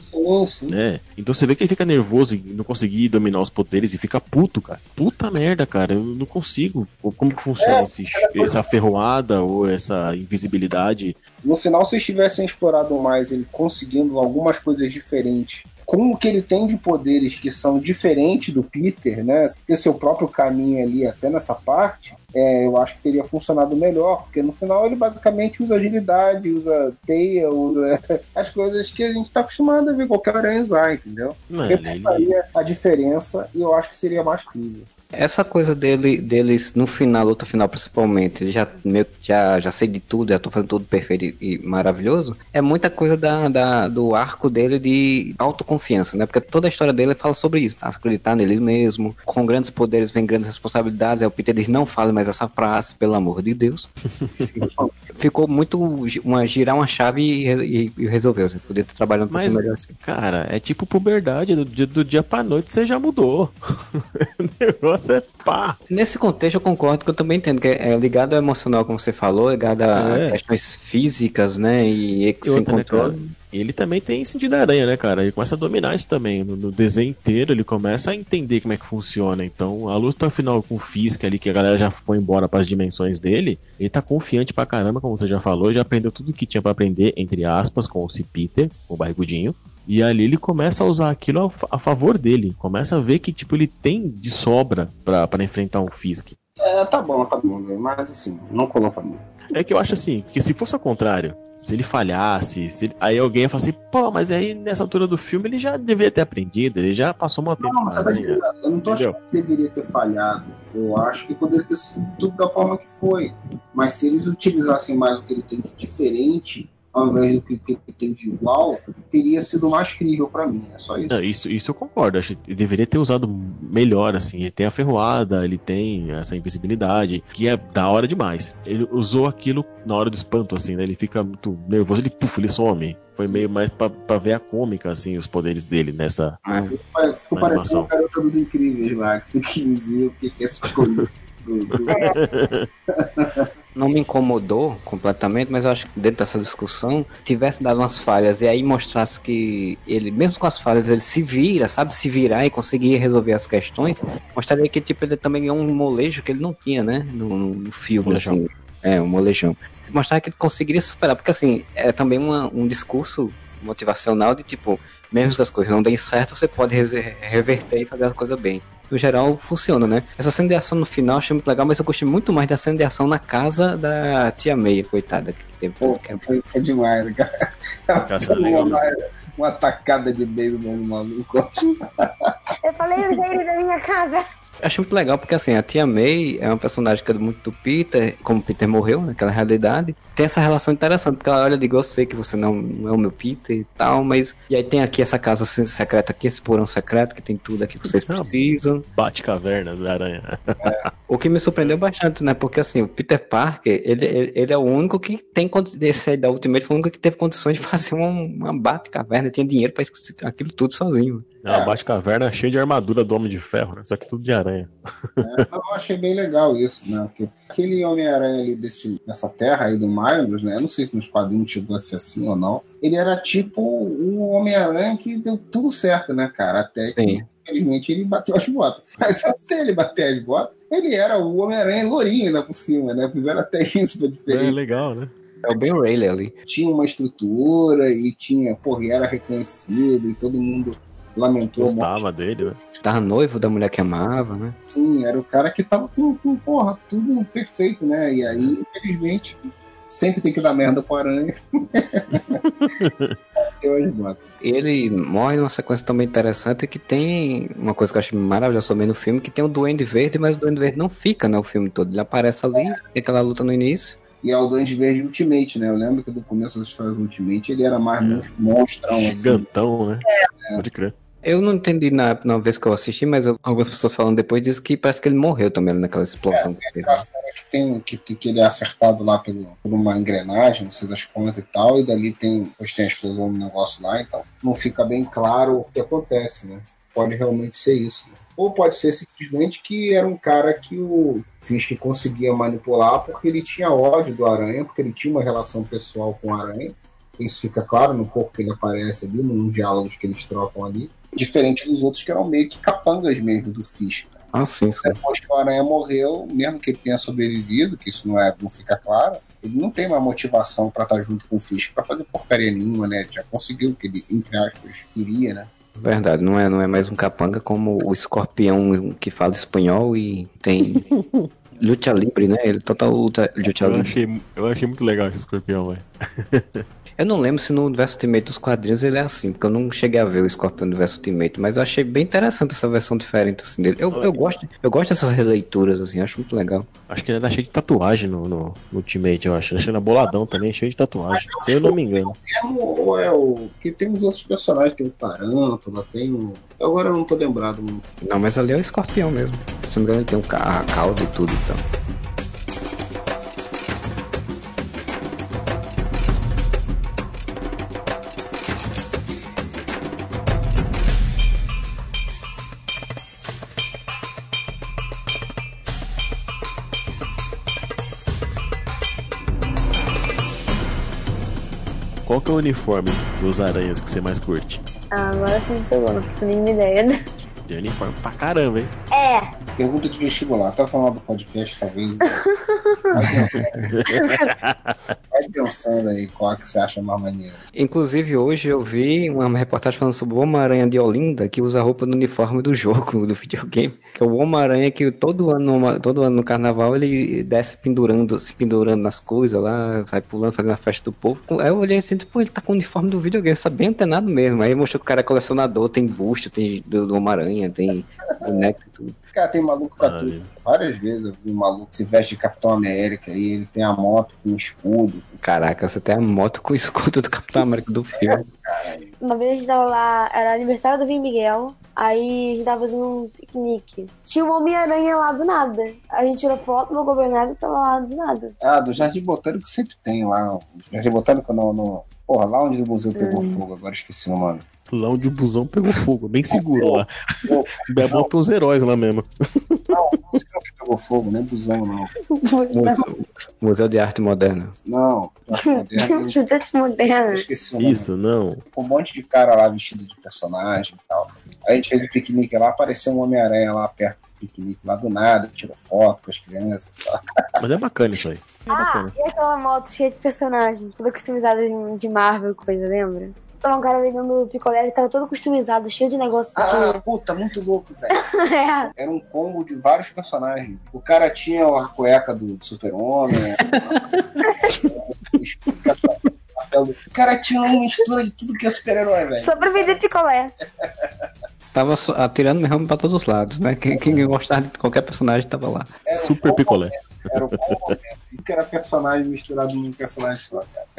sim. né? Então você vê que ele fica nervoso e não conseguir dominar os poderes e fica puto, cara. Puta merda, cara. Eu não consigo. Como que funciona É, esse, essa ferroada ou essa invisibilidade? No final, se eles tivessem explorado mais ele conseguindo algumas coisas diferentes, com o que ele tem de poderes que são diferentes do Peter, né? Ter seu próprio caminho ali até nessa parte, é, eu acho que teria funcionado melhor, porque no final ele basicamente usa agilidade, usa teia, usa as coisas que a gente tá acostumado a ver qualquer aranha usar, entendeu? Não, Eu ele, ele- pensaria a diferença e eu acho que seria mais crível. Essa coisa dele, deles no final, luta final principalmente, já, que já, já sei de tudo, já tô fazendo tudo perfeito e, maravilhoso, é muita coisa da, da- do arco dele de autoconfiança, né? Porque toda a história dele fala sobre isso, acreditar nele mesmo, com grandes poderes vem grandes responsabilidades, aí o Peter diz, não fale mais essa frase, pelo amor de Deus. Ficou muito uma, girar uma chave e, e, e resolveu, você podia ter trabalhado um Mas- melhor assim. Cara, é tipo puberdade. Do do dia pra noite você já mudou. o negócio é pá. Nesse contexto eu concordo que eu também entendo que é ligado ao emocional, como você falou, ligado a É. questões físicas, né? E que E se outra, né, encontrou. ele também tem sentido da aranha, né, cara? Ele começa a dominar isso também. No, no desenho inteiro, ele começa a entender como é que funciona. Então, a luta final com o Fisk ali, que a galera já foi embora para as dimensões dele, ele tá confiante pra caramba, como você já falou, já aprendeu tudo que tinha para aprender, entre aspas, com o C. Peter, o barrigudinho. E ali ele começa a usar aquilo a, a favor dele. Começa a ver que, tipo, ele tem de sobra pra pra enfrentar um Fisk. É, tá bom, tá bom, velho, mas assim, não colou pra mim. É que eu acho assim, que se fosse ao contrário, se ele falhasse, se ele- aí alguém ia falar assim, pô, mas aí nessa altura do filme ele já deveria ter aprendido, ele já passou uma tempo Não, mas tá? Eu não tô Entendeu? achando que deveria ter falhado. Eu acho que poderia ter sido tudo da forma que foi. Mas se eles utilizassem mais o que ele tem de diferente, ao invés do que, que ele tem de igual, teria sido mais crível pra mim. É só isso. Não, isso, isso eu concordo, acho que ele deveria ter usado melhor, assim, ele tem a ferroada, ele tem essa invisibilidade, que é da hora demais. Ele usou aquilo na hora do espanto, assim, né? Ele fica muito nervoso, ele puf, ele some. Foi meio mais pra, pra ver a cômica, assim, os poderes dele nessa. Ficou Na parecendo uma garota dos incríveis lá, que fica dizia o que é do- Não me incomodou completamente, mas eu acho que dentro dessa discussão tivesse dado umas falhas e aí mostrasse que ele, mesmo com as falhas, ele se vira, sabe se virar e conseguir resolver as questões, mostraria que tipo ele também é um molejo que ele não tinha, né, no, no filme, Molejão. assim. É, um molejão. Mostrar que ele conseguiria superar, porque assim, é também uma- um discurso motivacional de tipo, mesmo que as coisas não deem certo, você pode reverter e fazer a coisa bem. No geral, funciona, né? Essa cena de ação no final eu achei muito legal, mas eu gostei muito mais da cena de ação na casa da tia Meia, coitada, que teve Pô, que foi, foi demais, né, cara. Legal, uma, né? uma tacada de beisebol no maluco. Eu falei o jeito da minha casa. Achei muito legal porque assim, a tia May é uma personagem que é muito do Peter, como o Peter morreu naquela realidade, tem essa relação interessante, porque ela olha e diz, eu sei que você não, não é o meu Peter e tal, mas. E aí tem aqui essa casa se- secreta aqui, esse porão secreto, que tem tudo aqui que vocês precisam. Bate caverna da aranha. O que me surpreendeu bastante, né? Porque assim, o Peter Parker, ele, ele, ele é o único que tem esse aí da Ultimate foi o único que teve condições de fazer uma, uma bate-caverna, tinha dinheiro pra aquilo tudo sozinho. Não, a bate caverna cheia de armadura do Homem de Ferro, né? Só que tudo de aranha. É, eu achei bem legal isso, né? Porque aquele Homem-Aranha ali desse, dessa terra aí do Miles, né? Eu não sei se nos quadrinhos chegou a ser assim ou não. Ele era tipo o Homem-Aranha que deu tudo certo, né, cara? Até que, Sim. infelizmente, ele bateu as botas. Mas até ele bater as botas, ele era o Homem-Aranha lourinho ainda por cima, né? Fizeram até isso pra É diferente. legal, né? É o Ben Rayleigh ali. Tinha uma estrutura e tinha, porra, e era reconhecido e todo mundo lamentou. Gostava dele, né? Tava noivo da mulher que amava, né? Sim, era o cara que tava com, com porra, tudo perfeito, né? E aí, infelizmente, sempre tem que dar merda pro aranha. Eu as botas. Ele morre numa sequência também interessante que tem uma coisa que eu acho maravilhosa também no filme, que tem o Duende Verde, mas o Duende Verde não fica, né, o filme todo. Ele aparece ali, tem aquela luta no início. E é o Duende Verde Ultimate, né? Eu lembro que do começo das histórias do Ultimate ele era mais mons- monstrão, assim. Gigantão, né? Pode crer. Eu não entendi na, na vez que eu assisti, mas eu- algumas pessoas falando depois dizem que parece que ele morreu também naquela explosão que teve. Aquela cena que, tem, que, que ele é acertado lá pelo, por uma engrenagem, não sei das contas e tal, e dali tem, depois tem a explosão do negócio lá, então não fica bem claro o que acontece, né? Pode realmente ser isso. né? Ou pode ser simplesmente que era um cara que o Fisk conseguia manipular porque ele tinha ódio do Aranha, porque ele tinha uma relação pessoal com o Aranha. Isso fica claro no pouco que ele aparece ali, num diálogos que eles trocam ali. Diferente dos outros que eram meio que capangas mesmo do Fisk. né? Ah, sim, sim. depois que o Aranha morreu, mesmo que ele tenha sobrevivido, que isso não, é, não fica claro, ele não tem uma motivação pra estar junto com o Fisk pra fazer porcaria nenhuma, né? Ele já conseguiu o que ele, entre aspas, queria, né? Verdade, não é, não é mais um capanga como o escorpião que fala espanhol e tem luta livre, né? Ele total luta, luta Eu livre. achei, eu achei muito legal esse escorpião, velho. Eu não lembro se no universo Ultimate dos quadrinhos ele é assim, porque eu não cheguei a ver o Scorpion no universo Ultimate, mas eu achei bem interessante essa versão diferente assim dele. Eu, eu gosto, eu gosto dessas releituras assim, acho muito legal. Acho que ele era cheio de tatuagem no, no, no Ultimate, eu acho. Achei ele era boladão também, cheio de tatuagem. Se eu não me engano. Mesmo, ou é o. Que tem os outros personagens, tem o Tarântula, tem o. Agora eu não tô lembrado muito. Não, mas ali é o escorpião mesmo. Se não me engano, ele tem um ca- a cauda e tudo, então. Qual é o uniforme dos aranhas que você mais curte? Ah, agora você me pegou, não faço a mínima ideia. Né? Tem uniforme pra caramba, hein? É, Pergunta de vestibular. Tá falando do podcast, talvez. Vai pensando aí qual que você acha mais maneiro. Inclusive, hoje eu vi uma reportagem falando sobre o Homem-Aranha de Olinda, que usa a roupa do uniforme do jogo, do videogame. Que é o Homem-Aranha que todo ano, todo ano no carnaval ele desce pendurando, se pendurando nas coisas lá, sai pulando, fazendo a festa do povo. Aí eu olhei assim, pô, ele tá com o uniforme do videogame, tá bem antenado mesmo. Aí mostrou que o cara é colecionador, tem busto, tem do, do Homem-Aranha, tem boneco e tudo. Cara, tem maluco pra Ah, tudo. é. Várias vezes eu vi um maluco que se veste de Capitão América e ele tem a moto com escudo. Caraca, você tem a moto com o escudo do Capitão América do filme. uma vez a gente tava lá, era aniversário do Vim Miguel, aí a gente tava fazendo um piquenique. Tinha um Homem-Aranha lá do nada. A gente tirou foto no governador e tava lá do nada. Ah, do Jardim Botânico sempre tem lá. Jardim Botânico no. no... Porra, lá onde o museu pegou Hum. fogo, agora esqueci o nome. Lá onde o busão pegou fogo, bem seguro lá. É ter os heróis lá mesmo. Não, não sei o que pegou fogo, nem busão, não. Museu, Museu de Arte Moderna. Não, Jardim Moderno, Chutante eu moderno. esqueci o nome. Isso, não. um monte de cara lá vestido de personagem e tal. Aí a gente fez o piquenique lá, apareceu um Homem-Aranha lá perto do piquenique, lá do nada, tirou foto com as crianças. e tal. Mas é bacana isso aí. É Ah, bacana. e aquela moto cheia de personagens, toda customizada de- de Marvel, coisa, lembra? Tava um cara vendendo picolé, ele tava todo customizado, cheio de negócio. Ah, puta, muito louco, velho. é. Era um combo de vários personagens. O cara tinha a cueca do Super-Homem. o cara tinha uma mistura de tudo que é super-herói, velho. Só pra vender picolé. Tava atirando mesmo pra todos os lados, né? Quem, quem gostava de qualquer personagem tava lá. Era um Super bom picolé. Era o bom momento. Que era personagem misturado num personagem só, cara.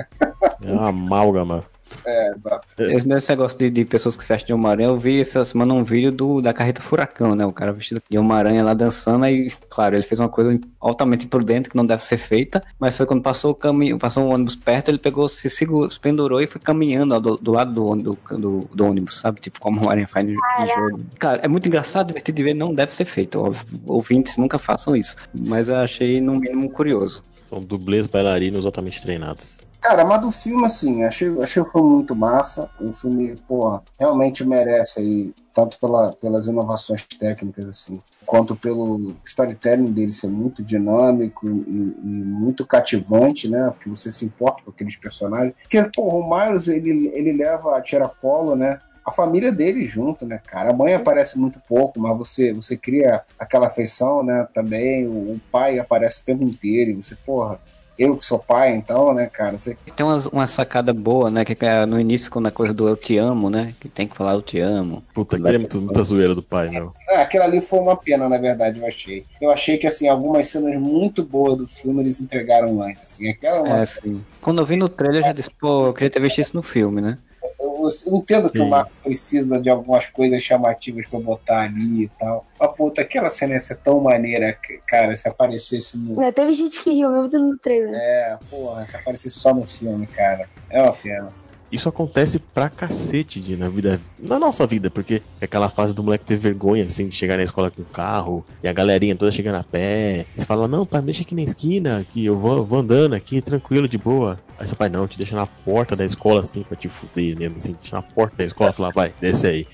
É uma amálgama. É, exato. Esse negócio de, de pessoas que se vestem de Homem-Aranha, eu vi essa semana um vídeo do, da carreta Furacão, né? O cara vestido de Homem-Aranha lá dançando, aí, claro, ele fez uma coisa altamente imprudente que não deve ser feita, mas foi quando passou o caminho, passou um ônibus perto, ele pegou, se segurou, se pendurou e foi caminhando ó, do, do lado do, ônibus- do, do, do ônibus, sabe? Tipo como o Homem-Aranha faz em, em jogo. Cara, é muito engraçado, divertido de ver, não deve ser feito, óbvio. Ouvintes nunca façam isso, mas eu achei, no mínimo, curioso. São dublês bailarinos altamente treinados. Cara, mas do filme, assim, achei, achei o filme muito massa. O filme, porra, realmente merece aí, tanto pela, pelas inovações técnicas, assim, quanto pelo storytelling dele ser muito dinâmico e, e muito cativante, né? Porque você se importa com aqueles personagens. Porque, porra, o Miles, ele, ele leva a Tiracolo, né? A família dele junto, né, cara? A mãe aparece muito pouco, mas você, você cria aquela afeição, né? Também o, o pai aparece o tempo inteiro e você, porra, eu que sou pai, então, né, cara? Você Tem umas, uma sacada boa, né? Que é no início, quando a coisa do eu te amo, né? Que tem que falar eu te amo. Puta, aquele é muito, muita zoeira do pai, meu. É, aquela ali foi uma pena, na verdade, eu achei. Eu achei que, assim, algumas cenas muito boas do filme eles entregaram antes, assim. Aquela é uma É, sim. Quando eu vi no trailer, eu já disse, pô, eu queria ter visto isso no filme, né? Eu, eu entendo que Sim. o Marco precisa de algumas coisas chamativas pra botar ali e tal. Mas, puta, aquela cena ia ser tão maneira, que, cara, se aparecesse no. Né, Teve gente que riu mesmo no trailer. É, porra, se aparecesse só no filme, cara. É uma pena. Isso acontece pra cacete de, na vida. Na nossa vida, porque é aquela fase do moleque ter vergonha, assim, de chegar na escola com o carro, e a galerinha toda chegando a pé. E você fala, não, pai, deixa aqui na esquina, que eu vou, vou andando aqui, tranquilo, de boa. Aí seu pai, não, te deixa na porta da escola, assim, pra te fuder mesmo, assim, te deixa na porta da escola, fala, vai, desce aí.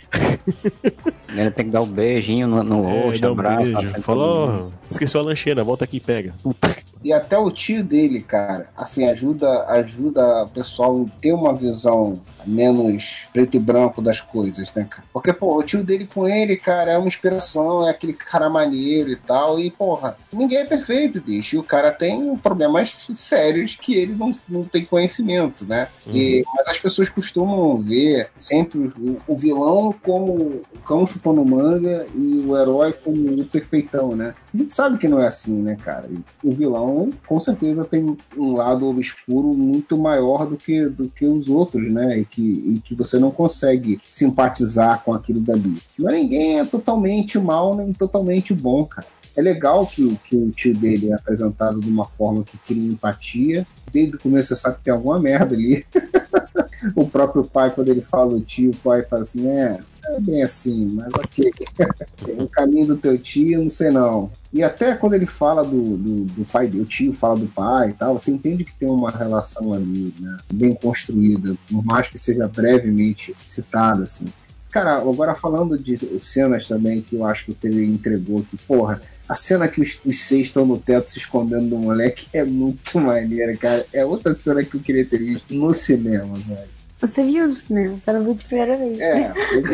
Ele tem que dar o um beijinho no, no É, rosto, um abraço. Falou. "Ó, esqueceu a lancheira, volta aqui e pega. Puta. E até o tio dele, cara, assim, ajuda, ajuda o pessoal a ter uma visão menos preto e branco das coisas, né, cara? Porque, pô, o tio dele com ele, cara, é uma inspiração, é aquele cara maneiro e tal, e, porra, ninguém é perfeito, bicho, e o cara tem problemas sérios que ele não, não tem conhecimento, né? E, mas as pessoas costumam ver sempre o, o vilão como o cão chupando manga e o herói como o perfeitão, né? A gente sabe que não é assim, né, cara? O vilão, com certeza, tem um lado obscuro muito maior do que, do que os outros, né? E que, e que você não consegue simpatizar com aquilo dali. Mas ninguém é totalmente mal nem totalmente bom, cara. É legal que, que o tio dele é apresentado de uma forma que cria empatia. Desde o começo você sabe que tem alguma merda ali. o próprio pai, quando ele fala o tio, o pai fala assim: é, é bem assim, mas ok. O caminho do teu tio, não sei não. E até quando ele fala do, do, do pai dele, o tio fala do pai e tal, você entende que tem uma relação ali, né? Bem construída, por mais que seja brevemente citada, assim. Cara, agora falando de cenas também que eu acho que o TV entregou, que, porra, a cena que os, os seis estão no teto se escondendo do moleque é muito maneira, cara. É outra cena que eu queria ter visto no cinema, velho. Você viu no cinema, você não viu de primeira vez. É, pois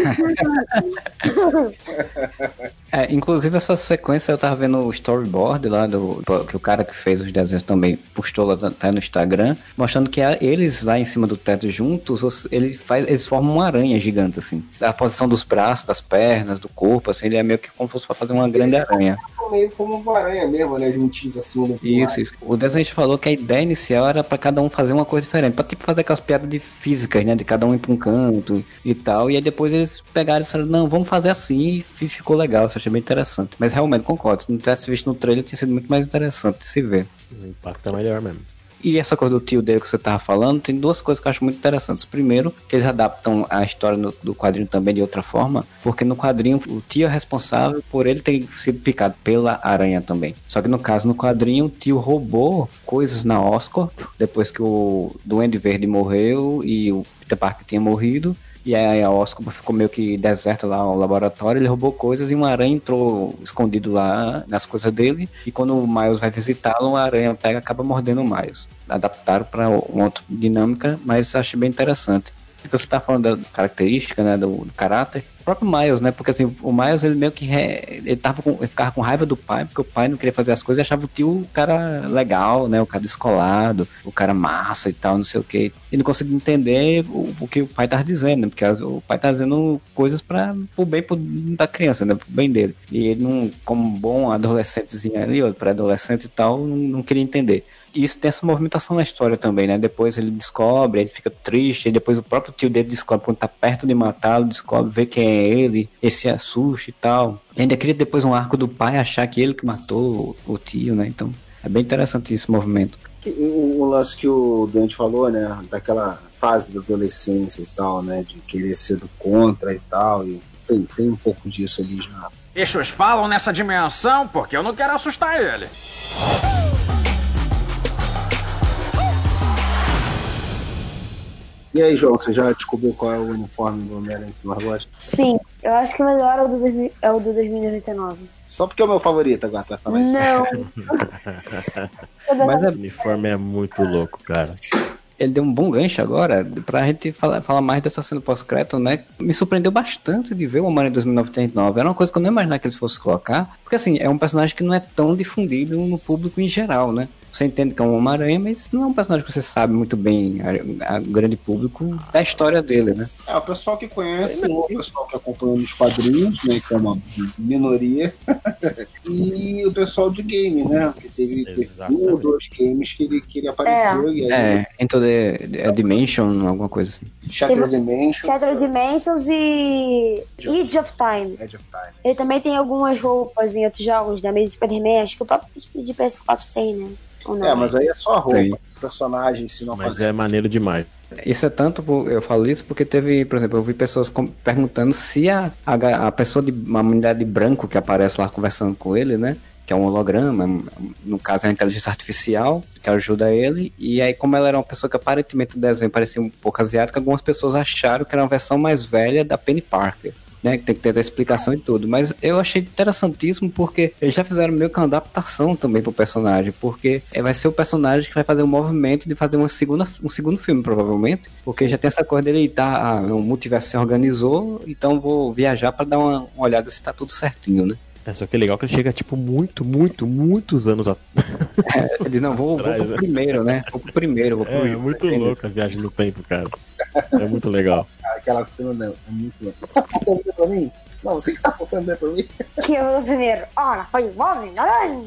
É, inclusive essa sequência eu tava vendo o storyboard lá do que o cara que fez os desenhos também postou lá até no Instagram, mostrando que eles lá em cima do teto juntos, você- ele faz, eles formam uma aranha gigante assim. A posição dos braços, das pernas, do corpo, assim, ele é meio que como se fosse pra fazer uma grande aranha. meio como uma aranha mesmo, né? Juntinhos assim no Isso, isso. O desenho falou que a ideia inicial era pra cada um fazer uma coisa diferente, pra tipo fazer aquelas piadas de físicas, né, de cada um ir pra um canto e tal. E aí depois eles pegaram e disseram, não, vamos fazer assim e ficou legal, isso achei bem interessante. Mas realmente concordo, se não tivesse visto no trailer tinha sido muito mais interessante se ver. O impacto é melhor mesmo. E essa coisa do tio dele que você tava falando, tem duas coisas que eu acho muito interessantes. Primeiro, que eles adaptam a história no- do quadrinho também de outra forma, porque no quadrinho o tio é responsável por ele ter sido picado pela aranha também. Só que no caso, no quadrinho, o tio roubou coisas na Oscar, depois que o Duende Verde morreu e o Peter Parker tinha morrido. E aí a Oscar ficou meio que deserta lá o laboratório, ele roubou coisas e uma aranha entrou escondido lá nas coisas dele. E quando o Miles vai visitá-lo, a aranha pega acaba mordendo o Miles. Adaptaram para uma outra dinâmica, mas achei bem interessante. Então você tá falando da característica, né, do, do caráter. O próprio Miles, né, porque assim, o Miles ele meio que re- ele, tava com, ele ficava com raiva do pai, porque o pai não queria fazer as coisas e achava o tio o cara legal, né, o cara descolado, o cara massa e tal, não sei o que. Ele não conseguia entender o, o que o pai tava dizendo, né, porque o pai tá dizendo coisas para pro bem pro- da criança, né, pro bem dele. E ele não, como um bom adolescentezinho ali, ou pré-adolescente e tal, não queria entender. E isso tem essa movimentação na história também, né? Depois ele descobre, ele fica triste, e depois o próprio tio dele descobre quando tá perto de matá-lo, descobre, vê quem é ele, esse se assusta e tal. E ainda cria depois um arco do pai achar que ele que matou o tio, né? Então é bem interessante esse movimento. O lance que o Dante falou, né? Daquela fase da adolescência e tal, né? De querer ser do contra e tal. E tem, tem um pouco disso ali já. Bichos falam nessa dimensão porque eu não quero assustar ele. E aí, João, você já descobriu qual é o uniforme do Homem-Aranha que você mais gosta? Sim, eu acho que o melhor é o do, 2000 é o do 2099. Só porque é o meu favorito agora, tu vai falar isso. Não. Mas Esse uniforme é muito louco, cara. ele deu um bom gancho agora pra gente falar, falar mais dessa cena pós-crédito, né? Me surpreendeu bastante de ver o Homem-Aranha 2099. Era uma coisa que eu não imaginava que eles fossem colocar. Porque, assim, é um personagem que não é tão difundido no público em geral, né? Você entende que é um Homem-Aranha, mas não é um personagem que você sabe muito bem, a, a grande público, da história dele, né? É, o pessoal que conhece, o pessoal que acompanha nos quadrinhos, né? Que é uma minoria. e o pessoal de game, né? Que teve, teve um ou dois games que ele, que ele apareceu. E aí, É, Into the, the Dimension, alguma coisa assim. Shattered Dimension. Shattered Dimensions e Age of Time. Edge of Time. Ele também tem algumas roupas em outros jogos da Amazing Spider-Man. Acho que o próprio de PS4 tem, né? Ou não? É, mas aí é só a roupa. Tem. O personagem, se não Mas é maneiro demais. Isso é tanto, por- eu falo isso porque teve, por exemplo, eu vi pessoas com- perguntando se a, a, a pessoa de uma mulher de branco que aparece lá conversando com ele, né? Que é um holograma, no caso é uma inteligência artificial que ajuda ele. E aí, como ela era uma pessoa que aparentemente o desenho parecia um pouco asiática, algumas pessoas acharam que era uma versão mais velha da Penny Parker. Né, que tem que ter a explicação e tudo. Mas eu achei interessantíssimo porque eles já fizeram meio que uma adaptação também pro personagem. Porque é, vai ser o personagem que vai fazer o movimento de fazer uma segunda, um segundo filme, provavelmente. Porque já tem essa coisa dele tá. Ah, o multiverso se organizou, então vou viajar para dar uma, uma olhada se tá tudo certinho, né? É só que é legal que ele chega, tipo, muito, muito, muitos anos atrás. É, ele diz, não, vou, vou Atrás, pro né? primeiro, né? Vou pro primeiro, vou pro É, muito louco a viagem no tempo, cara. É muito legal. Aquela cena né, é muito louca. Tá pra mim? Não, você que tá apontando dedo pra mim. Que eu primeiro. Ora, foi o Homem-Aranha.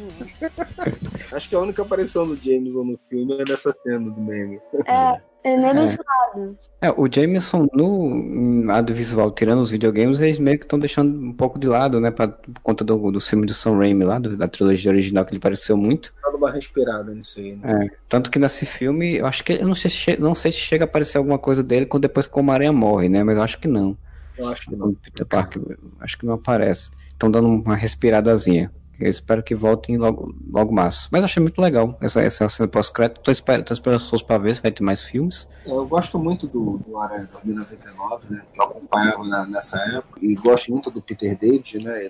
Acho que a única aparição do Jameson no filme é nessa cena do meme. É, ele nem é mencionado. É, o Jameson no audiovisual, tirando os videogames, eles meio que estão deixando um pouco de lado, né? Pra, por conta do- dos filmes do Sam Raimi lá, do- da trilogia original, que ele pareceu muito. Dando uma respirada nisso aí, né? É, tanto que nesse filme, eu acho que eu não sei, se não sei se chega a aparecer alguma coisa dele quando depois que o Homem-Aranha morre, né? Mas eu acho que não. Eu acho que O Peter Parker, acho que não aparece. Estão dando uma respiradazinha. Eu espero que voltem logo, logo mais. Mas achei muito legal essa, essa cena pós-crédito. Tô esperando, tô esperando as pra ver se vai ter mais filmes. Eu gosto muito do, do Aranha 2099, né? Que eu acompanhava na- nessa época. E gosto muito do Peter David, né?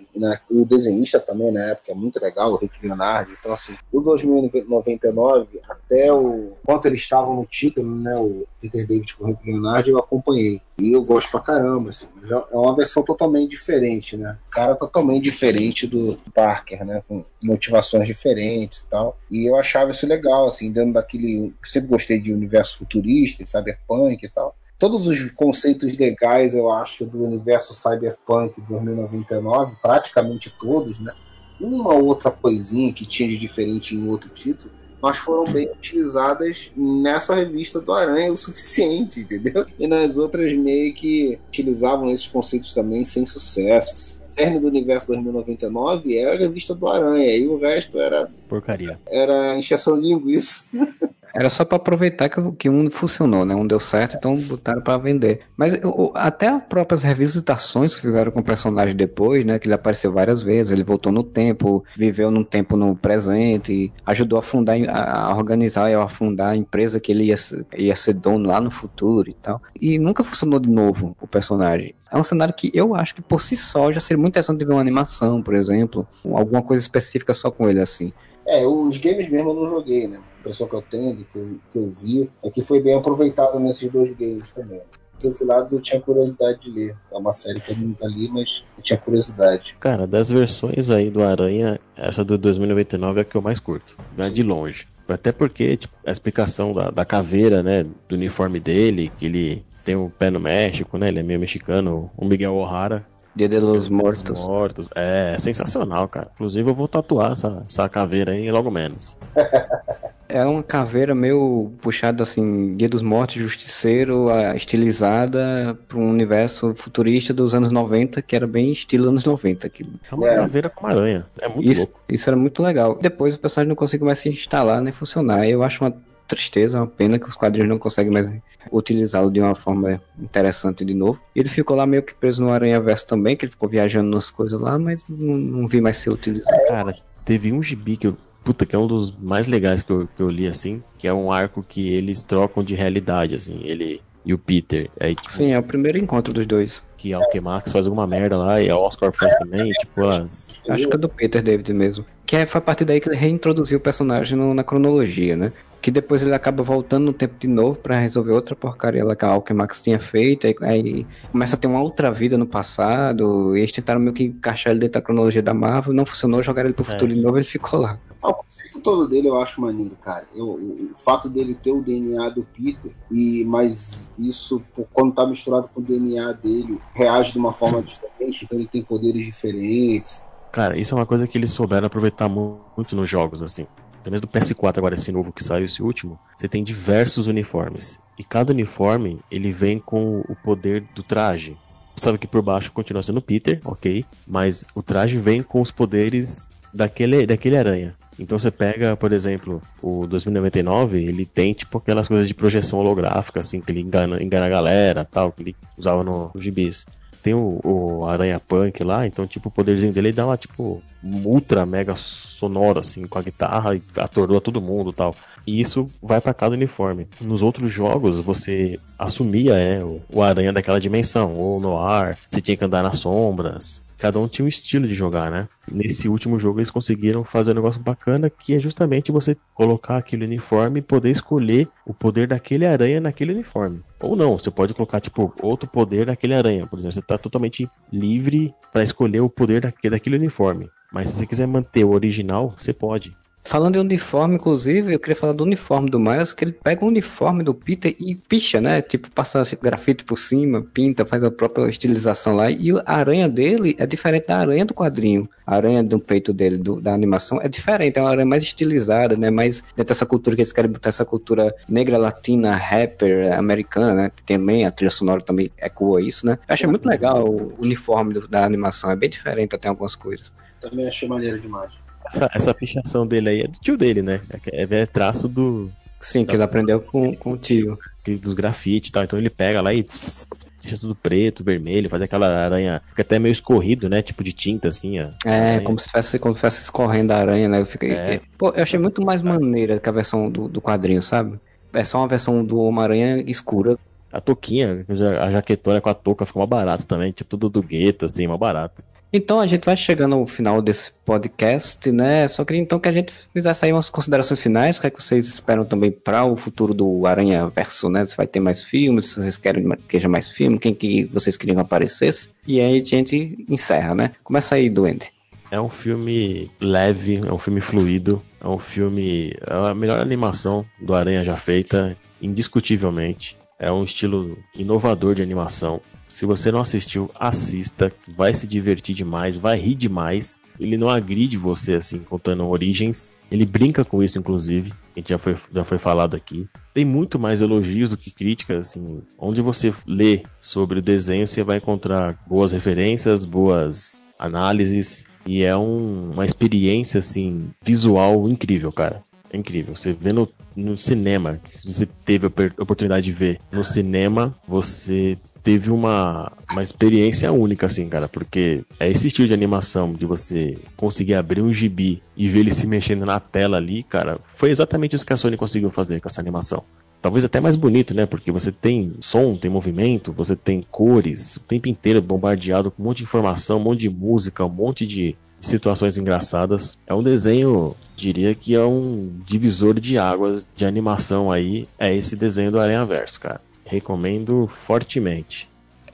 E o desenhista também na época é muito legal, o Rick Leonardo. Então, assim, o 2099, até o. Enquanto eles estavam no título, né? O Peter David com o Leonardo, eu acompanhei. E eu gosto pra caramba, assim. Mas é é uma versão totalmente diferente, né? Cara totalmente diferente do Parker, né? Com motivações diferentes e tal. E eu achava isso legal, assim, dentro daquele. Sempre gostei de universo futurista, cyberpunk e tal. Todos os conceitos legais, eu acho, do universo cyberpunk 2099, praticamente todos, né? Uma outra coisinha que tinha de diferente em outro título, mas foram bem utilizadas nessa revista do Aranha o suficiente, entendeu? E nas outras meio que utilizavam esses conceitos também sem sucesso. Cerne do universo 2099 era a revista do Aranha, e o resto era, Porcaria. era encheção de linguiça. Era só pra aproveitar que, que um funcionou, né? Um deu certo, então botaram pra vender. Mas até as próprias revisitações que fizeram com o personagem depois, né? Que ele apareceu várias vezes, ele voltou no tempo, viveu num tempo no presente, ajudou a fundar, a, organizar e a fundar a empresa que ele ia, ia ser dono lá no futuro e tal. E nunca funcionou de novo o personagem. É um cenário que eu acho que por si só já seria muito interessante ver uma animação, por exemplo, alguma coisa específica só com ele assim. É, os games mesmo eu não joguei, né? Impressão que eu tenho, que eu, que eu vi, é que foi bem aproveitado nesses dois games também. Esses lados eu tinha curiosidade de ler. É uma série que eu nunca li, mas eu tinha curiosidade. Cara, das versões aí do Aranha, essa do 2099 é a que eu mais curto. né, De longe. Até porque tipo, a explicação da, da caveira, né? Do uniforme dele, que ele tem o pé no México, né? Ele é meio mexicano, o Miguel O'Hara. Dia de los Os Mortos. mortos. É, é sensacional, cara. Inclusive eu vou tatuar essa, essa caveira aí logo menos. É uma caveira meio puxada assim, Dia dos Mortos, Justiceiro, estilizada para um universo futurista dos anos 90, que era bem estilo anos 90. Aquilo. É uma É. caveira com aranha. É muito Isso, louco. isso era muito legal. Depois o personagem não conseguiu mais se instalar nem funcionar. Eu acho uma tristeza, uma pena que os quadrinhos não conseguem mais utilizá-lo de uma forma interessante de novo. E ele ficou lá meio que preso no Aranha Verso também, que ele ficou viajando nas coisas lá, mas não, não vi mais ser utilizado. Cara, teve um gibi que eu. Puta, que é um dos mais legais que eu, que eu li, assim. Que é um arco que eles trocam de realidade, assim. Ele e o Peter. Aí, tipo, Sim, é o primeiro encontro dos dois. que Alquemax faz alguma merda lá e a Oscar faz também. Tipo, as. Acho que é do Peter David mesmo. Que é, foi a partir daí que ele reintroduziu o personagem no- na cronologia, né? Que depois ele acaba voltando no tempo de novo pra resolver outra porcaria lá que a Alchemax tinha feito. Aí, aí começa a ter uma outra vida no passado. E eles tentaram meio que encaixar ele dentro da cronologia da Marvel. Não funcionou, jogaram ele pro É. futuro de novo ele ficou lá. Ah, o conceito todo dele eu acho maneiro, cara. Eu, o, o fato dele ter o DNA do Peter, e mas isso, quando tá misturado com o DNA dele, reage de uma forma diferente, então ele tem poderes diferentes. Cara, isso é uma coisa que eles souberam aproveitar mu- muito nos jogos, assim. Pelo menos do PS4, agora esse novo que saiu, esse último, você tem diversos uniformes. E cada uniforme, ele vem com o poder do traje. Sabe que por baixo continua sendo Peter, ok. Mas o traje vem com os poderes daquele, daquele aranha. Então você pega, por exemplo, o 2099, ele tem tipo aquelas coisas de projeção holográfica, assim, que ele engana, engana a galera tal, que ele usava no, no gibis tem o, o Aranha Punk lá, então, tipo, o poderzinho dele dá uma, tipo, ultra mega sonora, assim, com a guitarra e atordoa todo mundo tal. E isso vai pra cada uniforme. Nos outros jogos, você assumia, é, o, Aranha daquela dimensão, ou no ar, você tinha que andar nas sombras. Cada um tinha um estilo de jogar, né? Nesse último jogo eles conseguiram fazer um negócio bacana que é justamente você colocar aquele uniforme e poder escolher o poder daquele aranha naquele uniforme. Ou não, você pode colocar, tipo, outro poder daquele aranha. Por exemplo, você tá totalmente livre para escolher o poder daque- daquele uniforme. Mas se você quiser manter o original, você pode. Falando em uniforme, inclusive, eu queria falar do uniforme do Miles, que ele pega o uniforme do Peter e picha, né? Tipo, passa grafite por cima, pinta, faz a própria estilização lá. E a aranha dele é diferente da aranha do quadrinho. A aranha do peito dele, do- da animação, é diferente. É uma aranha mais estilizada, né? Mais dentro dessa cultura que eles querem botar essa cultura negra, latina, rapper, americana, né? Que também a trilha sonora também ecoa isso, né? Eu achei muito legal o uniforme da animação. É bem diferente até algumas coisas. Também achei maneiro demais. Essa, essa pichação dele aí é do tio dele, né? É, é traço do, Sim, que ele aprendeu com, com o tio. aquele dos grafites e tal. Então ele pega lá e deixa tudo preto, vermelho, faz aquela aranha. Fica até meio escorrido, né? Tipo de tinta, assim. ó. É, Aranha. como se fosse, como se fosse escorrendo a aranha, né? Eu, fiquei, É. Pô, eu achei muito mais maneira que a versão do, do quadrinho, sabe? É só uma versão do Homem-Aranha escura. A touquinha, a jaquetona com a touca fica mais barato também. Tipo tudo do gueto, assim, mais barato. Então a gente vai chegando ao final desse podcast, né? Só queria então que a gente fizesse aí umas considerações finais. O que, é que vocês esperam também para o futuro do Aranha Verso, né? Se vai ter mais filmes, se vocês querem que seja mais filme, quem que vocês queriam que aparecesse. E aí a gente encerra, né? Começa aí, Duende. É um filme leve, é um filme fluido, é um filme. É a melhor animação do Aranha já feita, indiscutivelmente. É um estilo inovador de animação. Se você não assistiu, assista, vai se divertir demais, vai rir demais. Ele não agride você assim, contando origens. Ele brinca com isso, inclusive. A gente já foi, já foi falado aqui. Tem muito mais elogios do que críticas, assim. Onde você lê sobre o desenho, você vai encontrar boas referências, boas análises. E é um- uma experiência, assim, visual incrível, cara. É incrível. Você vê no, no cinema, se você teve a oportunidade de ver no cinema, você teve uma, uma experiência única, assim, cara, porque é esse estilo de animação de você conseguir abrir um gibi e ver ele se mexendo na tela ali, cara, foi exatamente isso que a Sony conseguiu fazer com essa animação. Talvez até mais bonito, né? Porque você tem som, tem movimento, você tem cores, o tempo inteiro bombardeado com um monte de informação, um monte de música, um monte de situações engraçadas. É um desenho, diria que é um divisor de águas de animação aí, é esse desenho do Aranha Verso, cara. Recomendo fortemente.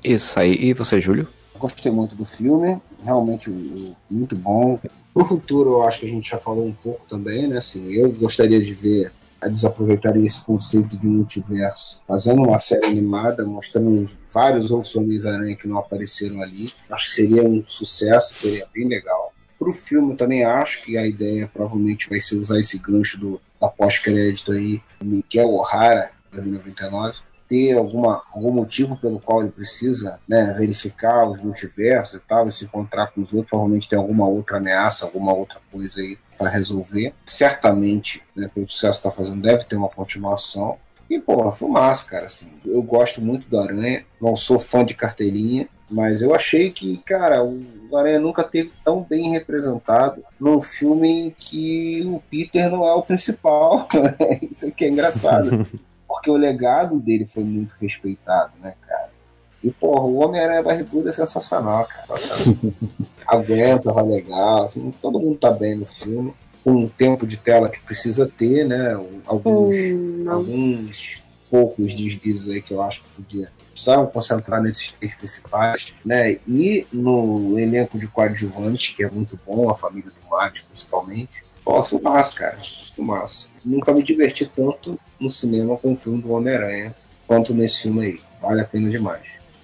Isso aí. E você, Júlio? Gostei muito do filme, realmente muito bom. Pro futuro, eu acho que a gente já falou um pouco também, né? Assim, eu gostaria de ver eles aproveitarem esse conceito de multiverso, fazendo uma série animada, mostrando vários outros Homens-Aranha que não apareceram ali. Acho que seria um sucesso, seria bem legal. Pro filme, eu também acho que a ideia provavelmente vai ser usar esse gancho do, da pós-crédito aí, do Miguel O'Hara, 2099 ter alguma, algum motivo pelo qual ele precisa né, verificar os multiversos e tal, e se encontrar com os outros, provavelmente tem alguma outra ameaça, alguma outra coisa aí para resolver. Certamente, né, pelo sucesso que está fazendo, deve ter uma continuação. E, porra, fumaça, cara, assim. Eu gosto muito do Aranha, não sou fã de carteirinha, mas eu achei que, cara, o Aranha nunca teve tão bem representado num filme em que o Peter não é o principal. Isso aqui é engraçado porque o legado dele foi muito respeitado, né, cara? E, porra, o Homem-Aranha Barrigudo é sensacional, cara. Aguenta, vai legal, assim, todo mundo tá bem no filme. Com o tempo de tela que precisa ter, né? Alguns, Hum, alguns poucos deslizes aí que eu acho que podia precisavam concentrar nesses três principais, né? E no elenco de coadjuvante, que é muito bom, a família do Matos, principalmente. Pô, filmaço, cara. Filmaço. Nunca me diverti tanto no cinema com o filme do Homem-Aranha quanto nesse filme aí. Vale a pena demais.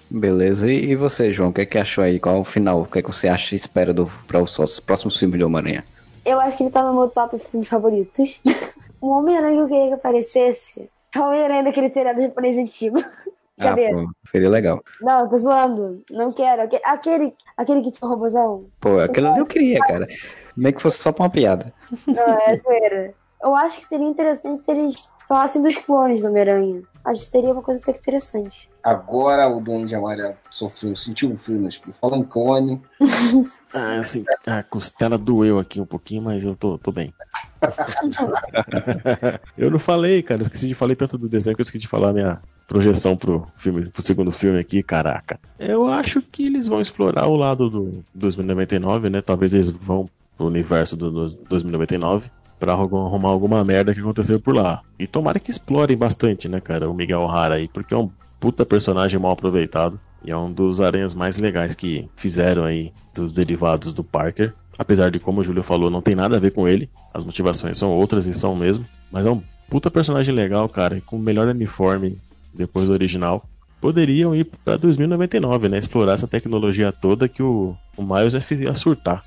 Beleza. E, e você, João? O que é que achou aí? Qual é o final? O que é que você acha e espera para os os próximos filmes de Homem-Aranha? Eu acho que ele tá no meu top filmes favoritos. o Homem-Aranha que eu queria que aparecesse é o Homem-Aranha daquele seriado japonês antigo. Ah, Cadê? pô, seria legal. Não, tô zoando. Não quero. Aque- Aquele, aquele que tinha o robôzão. Pô, ali eu queria, cara. Nem que fosse só pra uma piada. Não, é zoeira. Eu acho que seria interessante se eles falassem dos clones do Homem-Aranha. Acho que seria uma coisa até que interessante. Agora o Duende Amarelo sofreu, sentiu um frio nas Falando clone, Ah, assim, a costela doeu aqui um pouquinho, mas eu tô, tô bem. eu não falei, cara. Eu esqueci de falar tanto do desenho que eu esqueci de falar a minha projeção pro, filme, pro segundo filme aqui, caraca. Eu acho que eles vão explorar o lado do 2099, né? Talvez eles vão pro universo do, do 2099 pra arrumar alguma merda que aconteceu por lá. E tomara que explorem bastante, né, cara, o Miguel O'Hara aí, porque é um puta personagem mal aproveitado. E é um dos aranhas mais legais que fizeram aí dos derivados do Parker. Apesar de, como o Júlio falou, não tem nada a ver com ele. As motivações são outras e são mesmo. Mas é um puta personagem legal, cara. Com o melhor uniforme depois do original. Poderiam ir pra 2099, né? Explorar essa tecnologia toda que o, o Miles fi- ia surtar.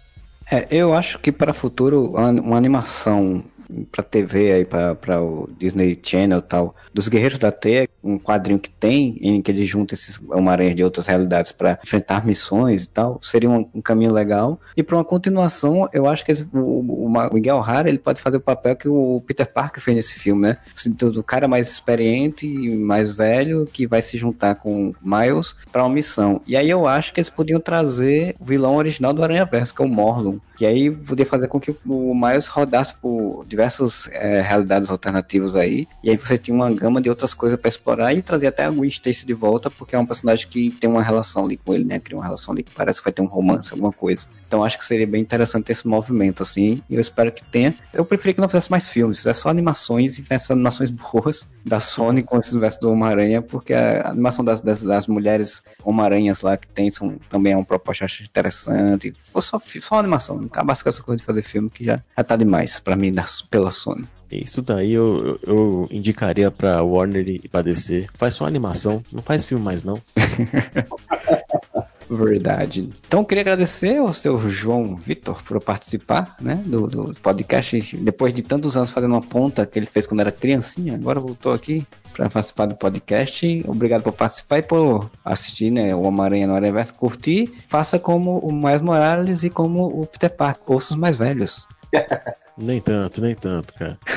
É, eu acho que para futuro uma animação pra TV aí, pra o Disney Channel e tal, dos Guerreiros da Teia, um quadrinho que tem, em que ele junta esses Homem-Aranha de outras realidades pra enfrentar missões e tal, seria um, um caminho legal. E pra uma continuação, eu acho que eles- o, o, Miguel O'Hara, ele pode fazer o papel que o Peter Parker fez nesse filme, né? Assim, Do, cara mais experiente e mais velho que vai se juntar com Miles pra uma missão. E aí eu acho que eles podiam trazer o vilão original do Aranha Verso, que é o Morlun. E aí poder fazer com que o Miles rodasse por diversas eh, realidades alternativas aí. E aí você tinha uma gama de outras coisas pra explorar e trazer até a Gwen Stacy de volta, porque é um personagem que tem uma relação ali com ele, né? Cria uma relação ali que parece que vai ter um romance, alguma coisa. Então acho que seria bem interessante esse movimento, assim. E eu espero que tenha. Eu preferia que não fizesse mais filmes, fizesse só animações e fizesse animações boas da Sony com esse universo do Homem-Aranha, porque a animação das, das, das mulheres Homem-Aranhas lá que tem são, também é uma proposta interessante. Ou só, só animação, acabasse com essa coisa de fazer filme que já, já tá demais pra mim da, pela Sony. Isso daí eu, eu, eu indicaria pra Warner e pra DC. Faz só animação, não faz filme mais não. Verdade. Então queria agradecer ao seu João Vitor por participar, né, do, do podcast. Depois de tantos anos fazendo uma ponta que ele fez quando era criancinha, agora voltou aqui para participar do podcast. Obrigado por participar e por assistir, né, o Homem-Aranha no Aranhaverso, curtir. Faça como o Miles Morales e como o Peter Parker, ouça os mais velhos. Nem tanto, nem tanto, cara.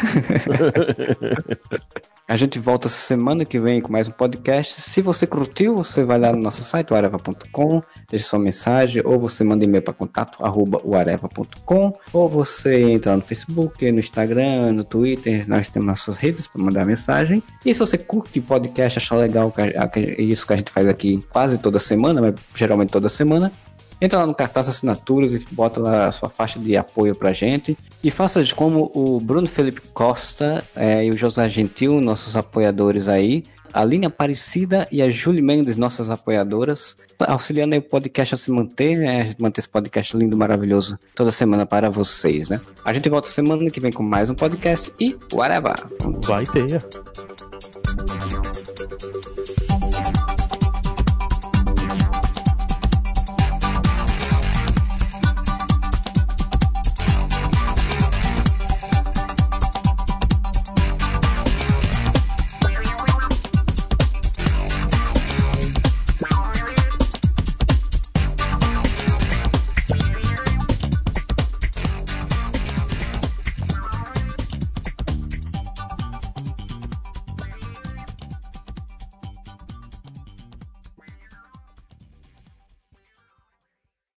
A gente volta semana que vem com mais um podcast. Se você curtiu, você vai lá no nosso site, areva.com, deixa sua mensagem, ou você manda e-mail para contato, arroba uareva.com, ou você entra no Facebook, no Instagram, no Twitter, nós temos nossas redes para mandar mensagem. E se você curte podcast, achar legal isso que a gente faz aqui quase toda semana, mas geralmente toda semana, Entra lá no Cartaz Assinaturas e bota lá a sua faixa de apoio pra gente. E faça de como o Bruno Felipe Costa eh, e o José Gentil, nossos apoiadores aí. A Aline Aparecida e a Julie Mendes, nossas apoiadoras, auxiliando aí o podcast a se manter, né? A gente manter esse podcast lindo, maravilhoso, toda semana para vocês, né? A gente volta semana que vem com mais um podcast e whatever! Vai ter.